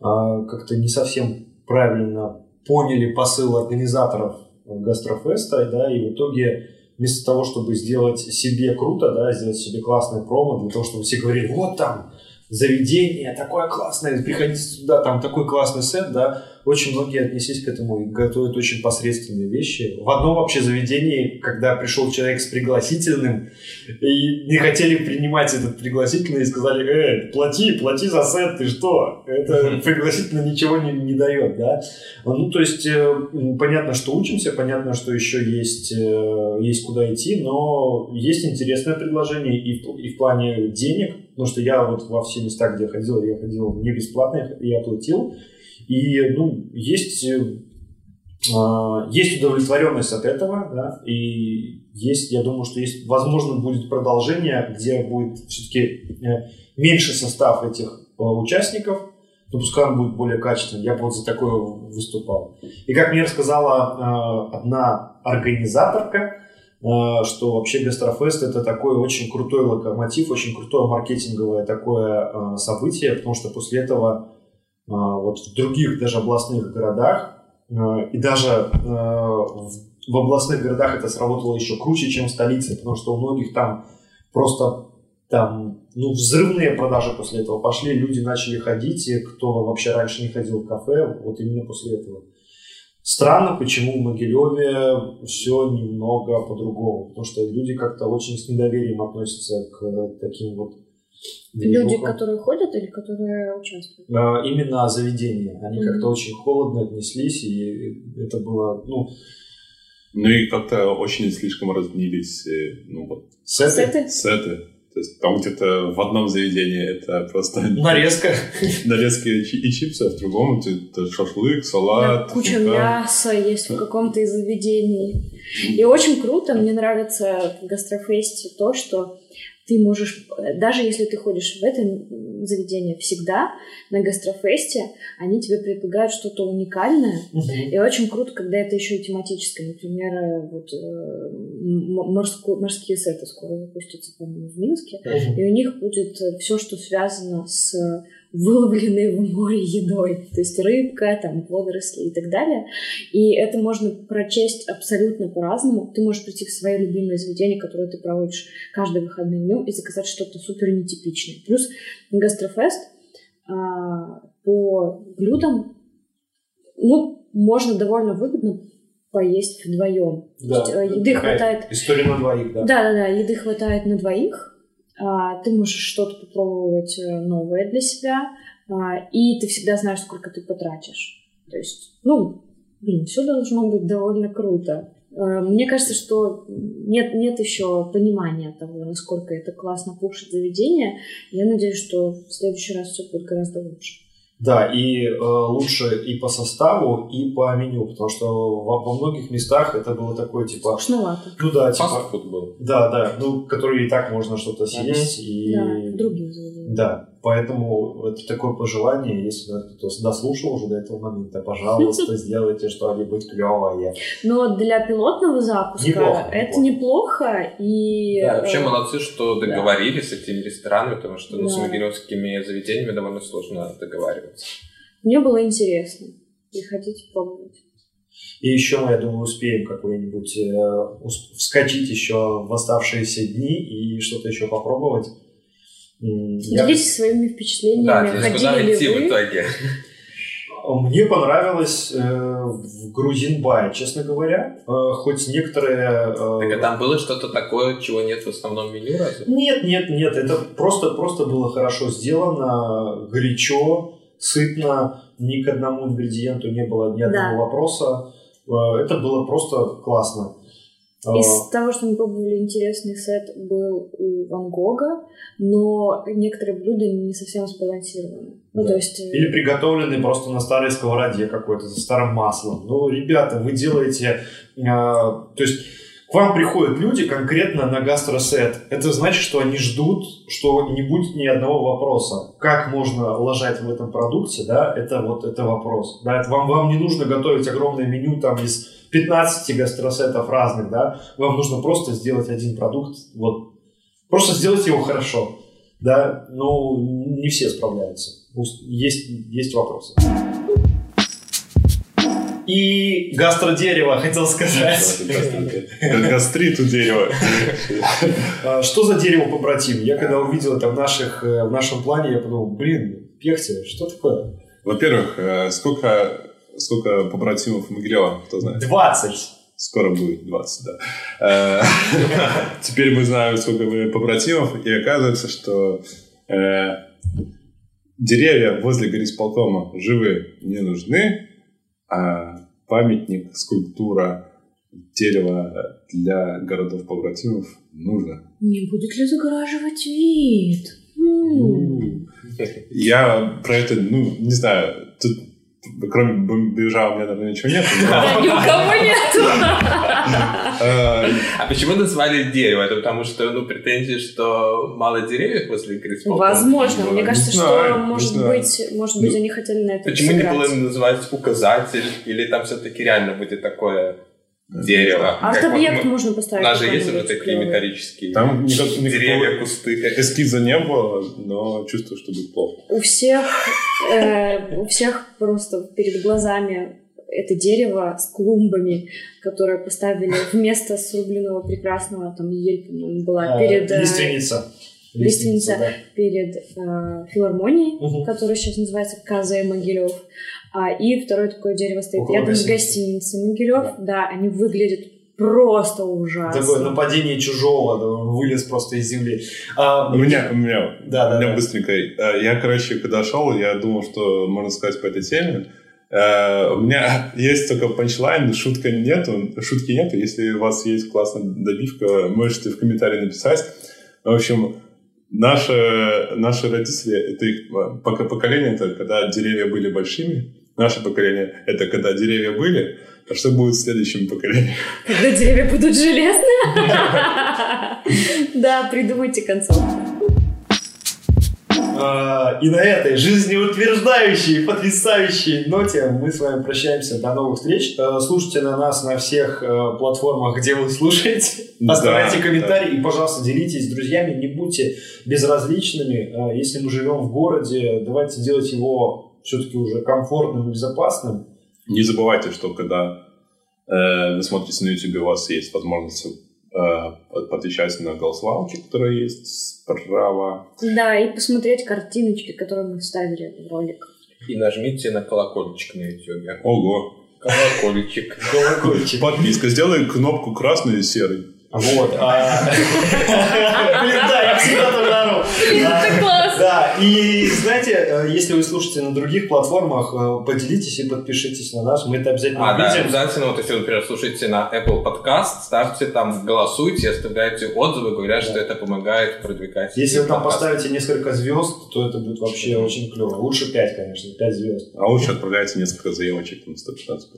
э, как-то не совсем правильно поняли посыл организаторов гастрофеста, да, и в итоге вместо того, чтобы сделать себе круто, да, сделать себе классное промо, для того, чтобы все говорили, вот там заведение такое классное, приходите сюда, там такой классный сет, да, очень многие отнеслись к этому и готовят очень посредственные вещи. В одном вообще заведении, когда пришел человек с пригласительным, и не хотели принимать этот пригласительный, и сказали, э, плати, плати за сет, ты что? Это [laughs] пригласительно ничего не, не дает, да? Ну, то есть, э, понятно, что учимся, понятно, что еще есть, э, есть куда идти, но есть интересное предложение и в, и в плане денег, потому что я вот во все места, где ходил, я ходил не бесплатно, я оплатил, и, ну, есть, э, а, есть удовлетворенность от этого, да, и есть, я думаю, что есть, возможно, будет продолжение, где будет все-таки меньше состав этих э, участников, но пускай он будет более качественным. Я бы вот за такое выступал. И как мне рассказала э, одна организаторка, э, что вообще Гастрофест это такой очень крутой локомотив, очень крутое маркетинговое такое э, событие, потому что после этого э, вот в других даже областных городах э, и даже в, в областных городах это сработало еще круче, чем в столице, потому что у многих там просто там, ну, взрывные продажи после этого пошли, люди начали ходить, и кто вообще раньше не ходил в кафе, вот именно после этого. Странно, почему в Могилеве все немного по-другому, потому что люди как-то очень с недоверием относятся к таким вот Люди, которые ходят или которые участвуют? А, Именно заведения. Они Мгм. как-то очень холодно отнеслись, и это было, ну, Ну и как-то очень слишком разнились э, ну, вот, сеты. Сеты? сеты. То есть там где-то в одном заведении это просто [laughs] Нарезка. [laughs] нарезки и чи- и чипсы, а в другом это шашлык, салат. Куча мяса есть в каком-то из заведений. И очень круто, мне нравится в гастрофесте то, что ты можешь, э, даже если ты ходишь в это м, заведение всегда, на гастрофесте они тебе предлагают что-то уникальное. И очень круто, когда это еще и тематическое. Например, э, вот, э, морско- морские сеты скоро запустятся, по-моему, в Минске. И у них будет все, что связано с выловленной в море едой. То есть рыбка, там, водоросли и так далее. И это можно прочесть абсолютно по-разному. Ты можешь прийти в свое любимое заведение, которое ты проводишь каждый выходный днем, и заказать что-то супер нетипичное. Плюс гастрофест по блюдам, ну, можно довольно выгодно поесть вдвоем. Да. То есть, э, еды хватает История на двоих, да. да, да, да, еды хватает на двоих. А, ты можешь что-то попробовать э, новое для себя, а, и ты всегда знаешь, сколько ты потратишь. То есть, ну, блин, все должно быть довольно круто. А, Мне кажется, что нет, нет еще понимания того, насколько это классно пушит заведение. Я надеюсь, что в следующий раз все будет гораздо лучше. Да, и э, лучше и по составу, и по меню, потому что во, во многих местах это было такое, типа, Скучновато. ну да, типа, Фастфуд был. да, да, ну, который и так можно что-то съесть, и... Да, в других заведениях. Да, поэтому это такое пожелание, если кто-то дослушал уже до этого момента, пожалуйста, [laughs] сделайте что-нибудь клевое. Но для пилотного запуска Неплохо, это неплохо. неплохо. И, Да, вообще э, молодцы, что да. договорились с этими ресторанами, потому что ну, с Да. могилевскими заведениями довольно сложно договариваться. Мне было интересно. Приходите пробовать. И еще мы, я думаю, успеем какой-нибудь э, вскочить еще в оставшиеся дни и что-то еще попробовать. Я- Делитесь своими впечатлениями. Да, то есть куда Ходили ли идти в вы? итоге? Мне понравилось э, в Грузинбай, честно говоря. Э, хоть некоторые... э, Так а там было что-то такое, чего нет в основном меню разве? Нет, нет, нет, это просто, просто было хорошо сделано, горячо, сытно, ни к одному ингредиенту не было ни одного Да. вопроса. Э, это было просто классно. Из того, что мы пробовали, интересный сет был у Ван Гога, но некоторые блюда не совсем сбалансированы. Ну, Да. то есть... э, Или приготовленный просто на старой сковороде какой-то, за старым маслом. Ну, ребята, вы делаете... э, то есть к вам приходят люди конкретно на гастросет. Это значит, что они ждут, что не будет ни одного вопроса. Как можно ложать в этом продукте, да, это вот это вопрос. Да, это вам, вам не нужно готовить огромное меню там из 15 гастросетов разных, да. Вам нужно просто сделать один продукт, вот, просто сделать его хорошо. Да, ну, не все справляются. Есть, есть вопросы. И гастродерево, хотел сказать. Гастрит у дерева. А, Что за дерево побратим? Я когда увидел это в, наших, э, в нашем плане, я подумал, блин, пехте, что такое? Во-первых, э, сколько, сколько побратимов у Могилева, кто знает? 20. Скоро будет 20, да. Э, [laughs] Теперь мы знаем, сколько мы побратимов, и оказывается, что э, деревья возле горисполкома живые не нужны, а памятник, скульптура, дерево для городов-побратимов нужно. Не будет ли загораживать вид? М. Я про это, ну, не знаю, тут кроме бомбежа у меня, наверное, ничего нет. Да, ни у кого нет. э, А почему назвали дерево? Это потому что, ну, претензии, что мало деревьев возле Грисполкома? Возможно. Ну, Мне не кажется, что, может быть, может быть, Ну, они хотели на это Почему не было называть указатель? Или там все-таки реально будет такое дерево? Как Арт-объект вот мы- можно У поставить. нас же есть уже такие клёвый. металлические Там никак- деревья, кусты. эскиза не было, но чувствую, что будет плохо. У всех, э, у всех просто перед глазами это дерево с клумбами, которое поставили вместо срубленного прекрасного, там ель, по-моему, была, А, перед, э, Лиственница. лиственница. да. перед э, филармонией, Мгм. которая сейчас называется КЗ Могилев. А, и второе такое дерево стоит Около рядом с гостиницей Могилев. Да. они выглядят просто ужасно. Такое нападение чужого, да, он вылез просто из земли. А, У меня, у меня, Да, да, у меня да. быстренько. Э, Я, короче, когда шел, я думал, что можно сказать по этой теме. Э, У меня [laughs] есть только панчлайн, шутка нету, шутки нету. Если у вас есть классная добивка, можете в комментарии написать. В общем, наши, наши родители, это их пока- поколение, это когда деревья были большими. Наше поколение, это когда деревья были. А что будет в следующем поколении? Когда деревья будут железные? [laughs] Да, придумайте концовку. А, И на этой жизнеутверждающей, потрясающей ноте мы с вами прощаемся. До новых встреч. Э, Слушайте на нас на всех э, платформах, где вы слушаете. Да, Оставляйте да. комментарии и, пожалуйста, делитесь с друзьями. Не будьте безразличными. Э, Если мы живем в городе, давайте делать его все-таки уже комфортным и безопасным. Не забывайте, что когда э, вы смотрите на YouTube, у вас есть возможность э, подвечать на голосовалки, которые есть справа. Да, и посмотреть картиночки, которые мы вставили в ролик. И нажмите на колокольчик на YouTube. Ого. Колокольчик. Колокольчик. [laughs] Подписка. Сделай кнопку красную и серой. Вот. а- [laughs] Блин, да, я всегда так ору. Это класс! Да, и знаете, э, если вы слушаете на других платформах, э, поделитесь и подпишитесь на нас, мы это обязательно А, да, обязательно, вот если вы, например, слушаете на Apple Podcast, ставьте там, голосуйте, оставляйте отзывы, говорят, что это помогает продвигать. Если вы там поставите несколько звезд, то это будет вообще очень клево. Лучше 5, конечно, 5 звезд. А лучше отправляйте несколько заявочек на 115.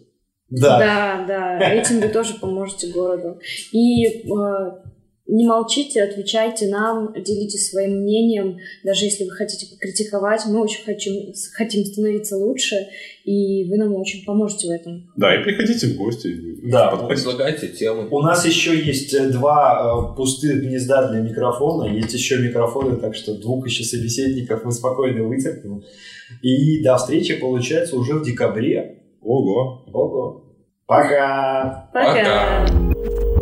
Да. Да, да, этим вы тоже поможете городу. И э, не молчите, отвечайте нам, делитесь своим мнением, даже если вы хотите покритиковать. Мы очень хотим, хотим становиться лучше, и вы нам очень поможете в этом. Да, и приходите в гости. Да. Предлагайте темы. У нас еще есть э, два э, пустых гнезда для микрофона, есть еще микрофоны, так что двух еще собеседников мы спокойно вытерпим. И до встречи, получается, уже в декабре. Ого. Ого. Пока! Пока! Пока.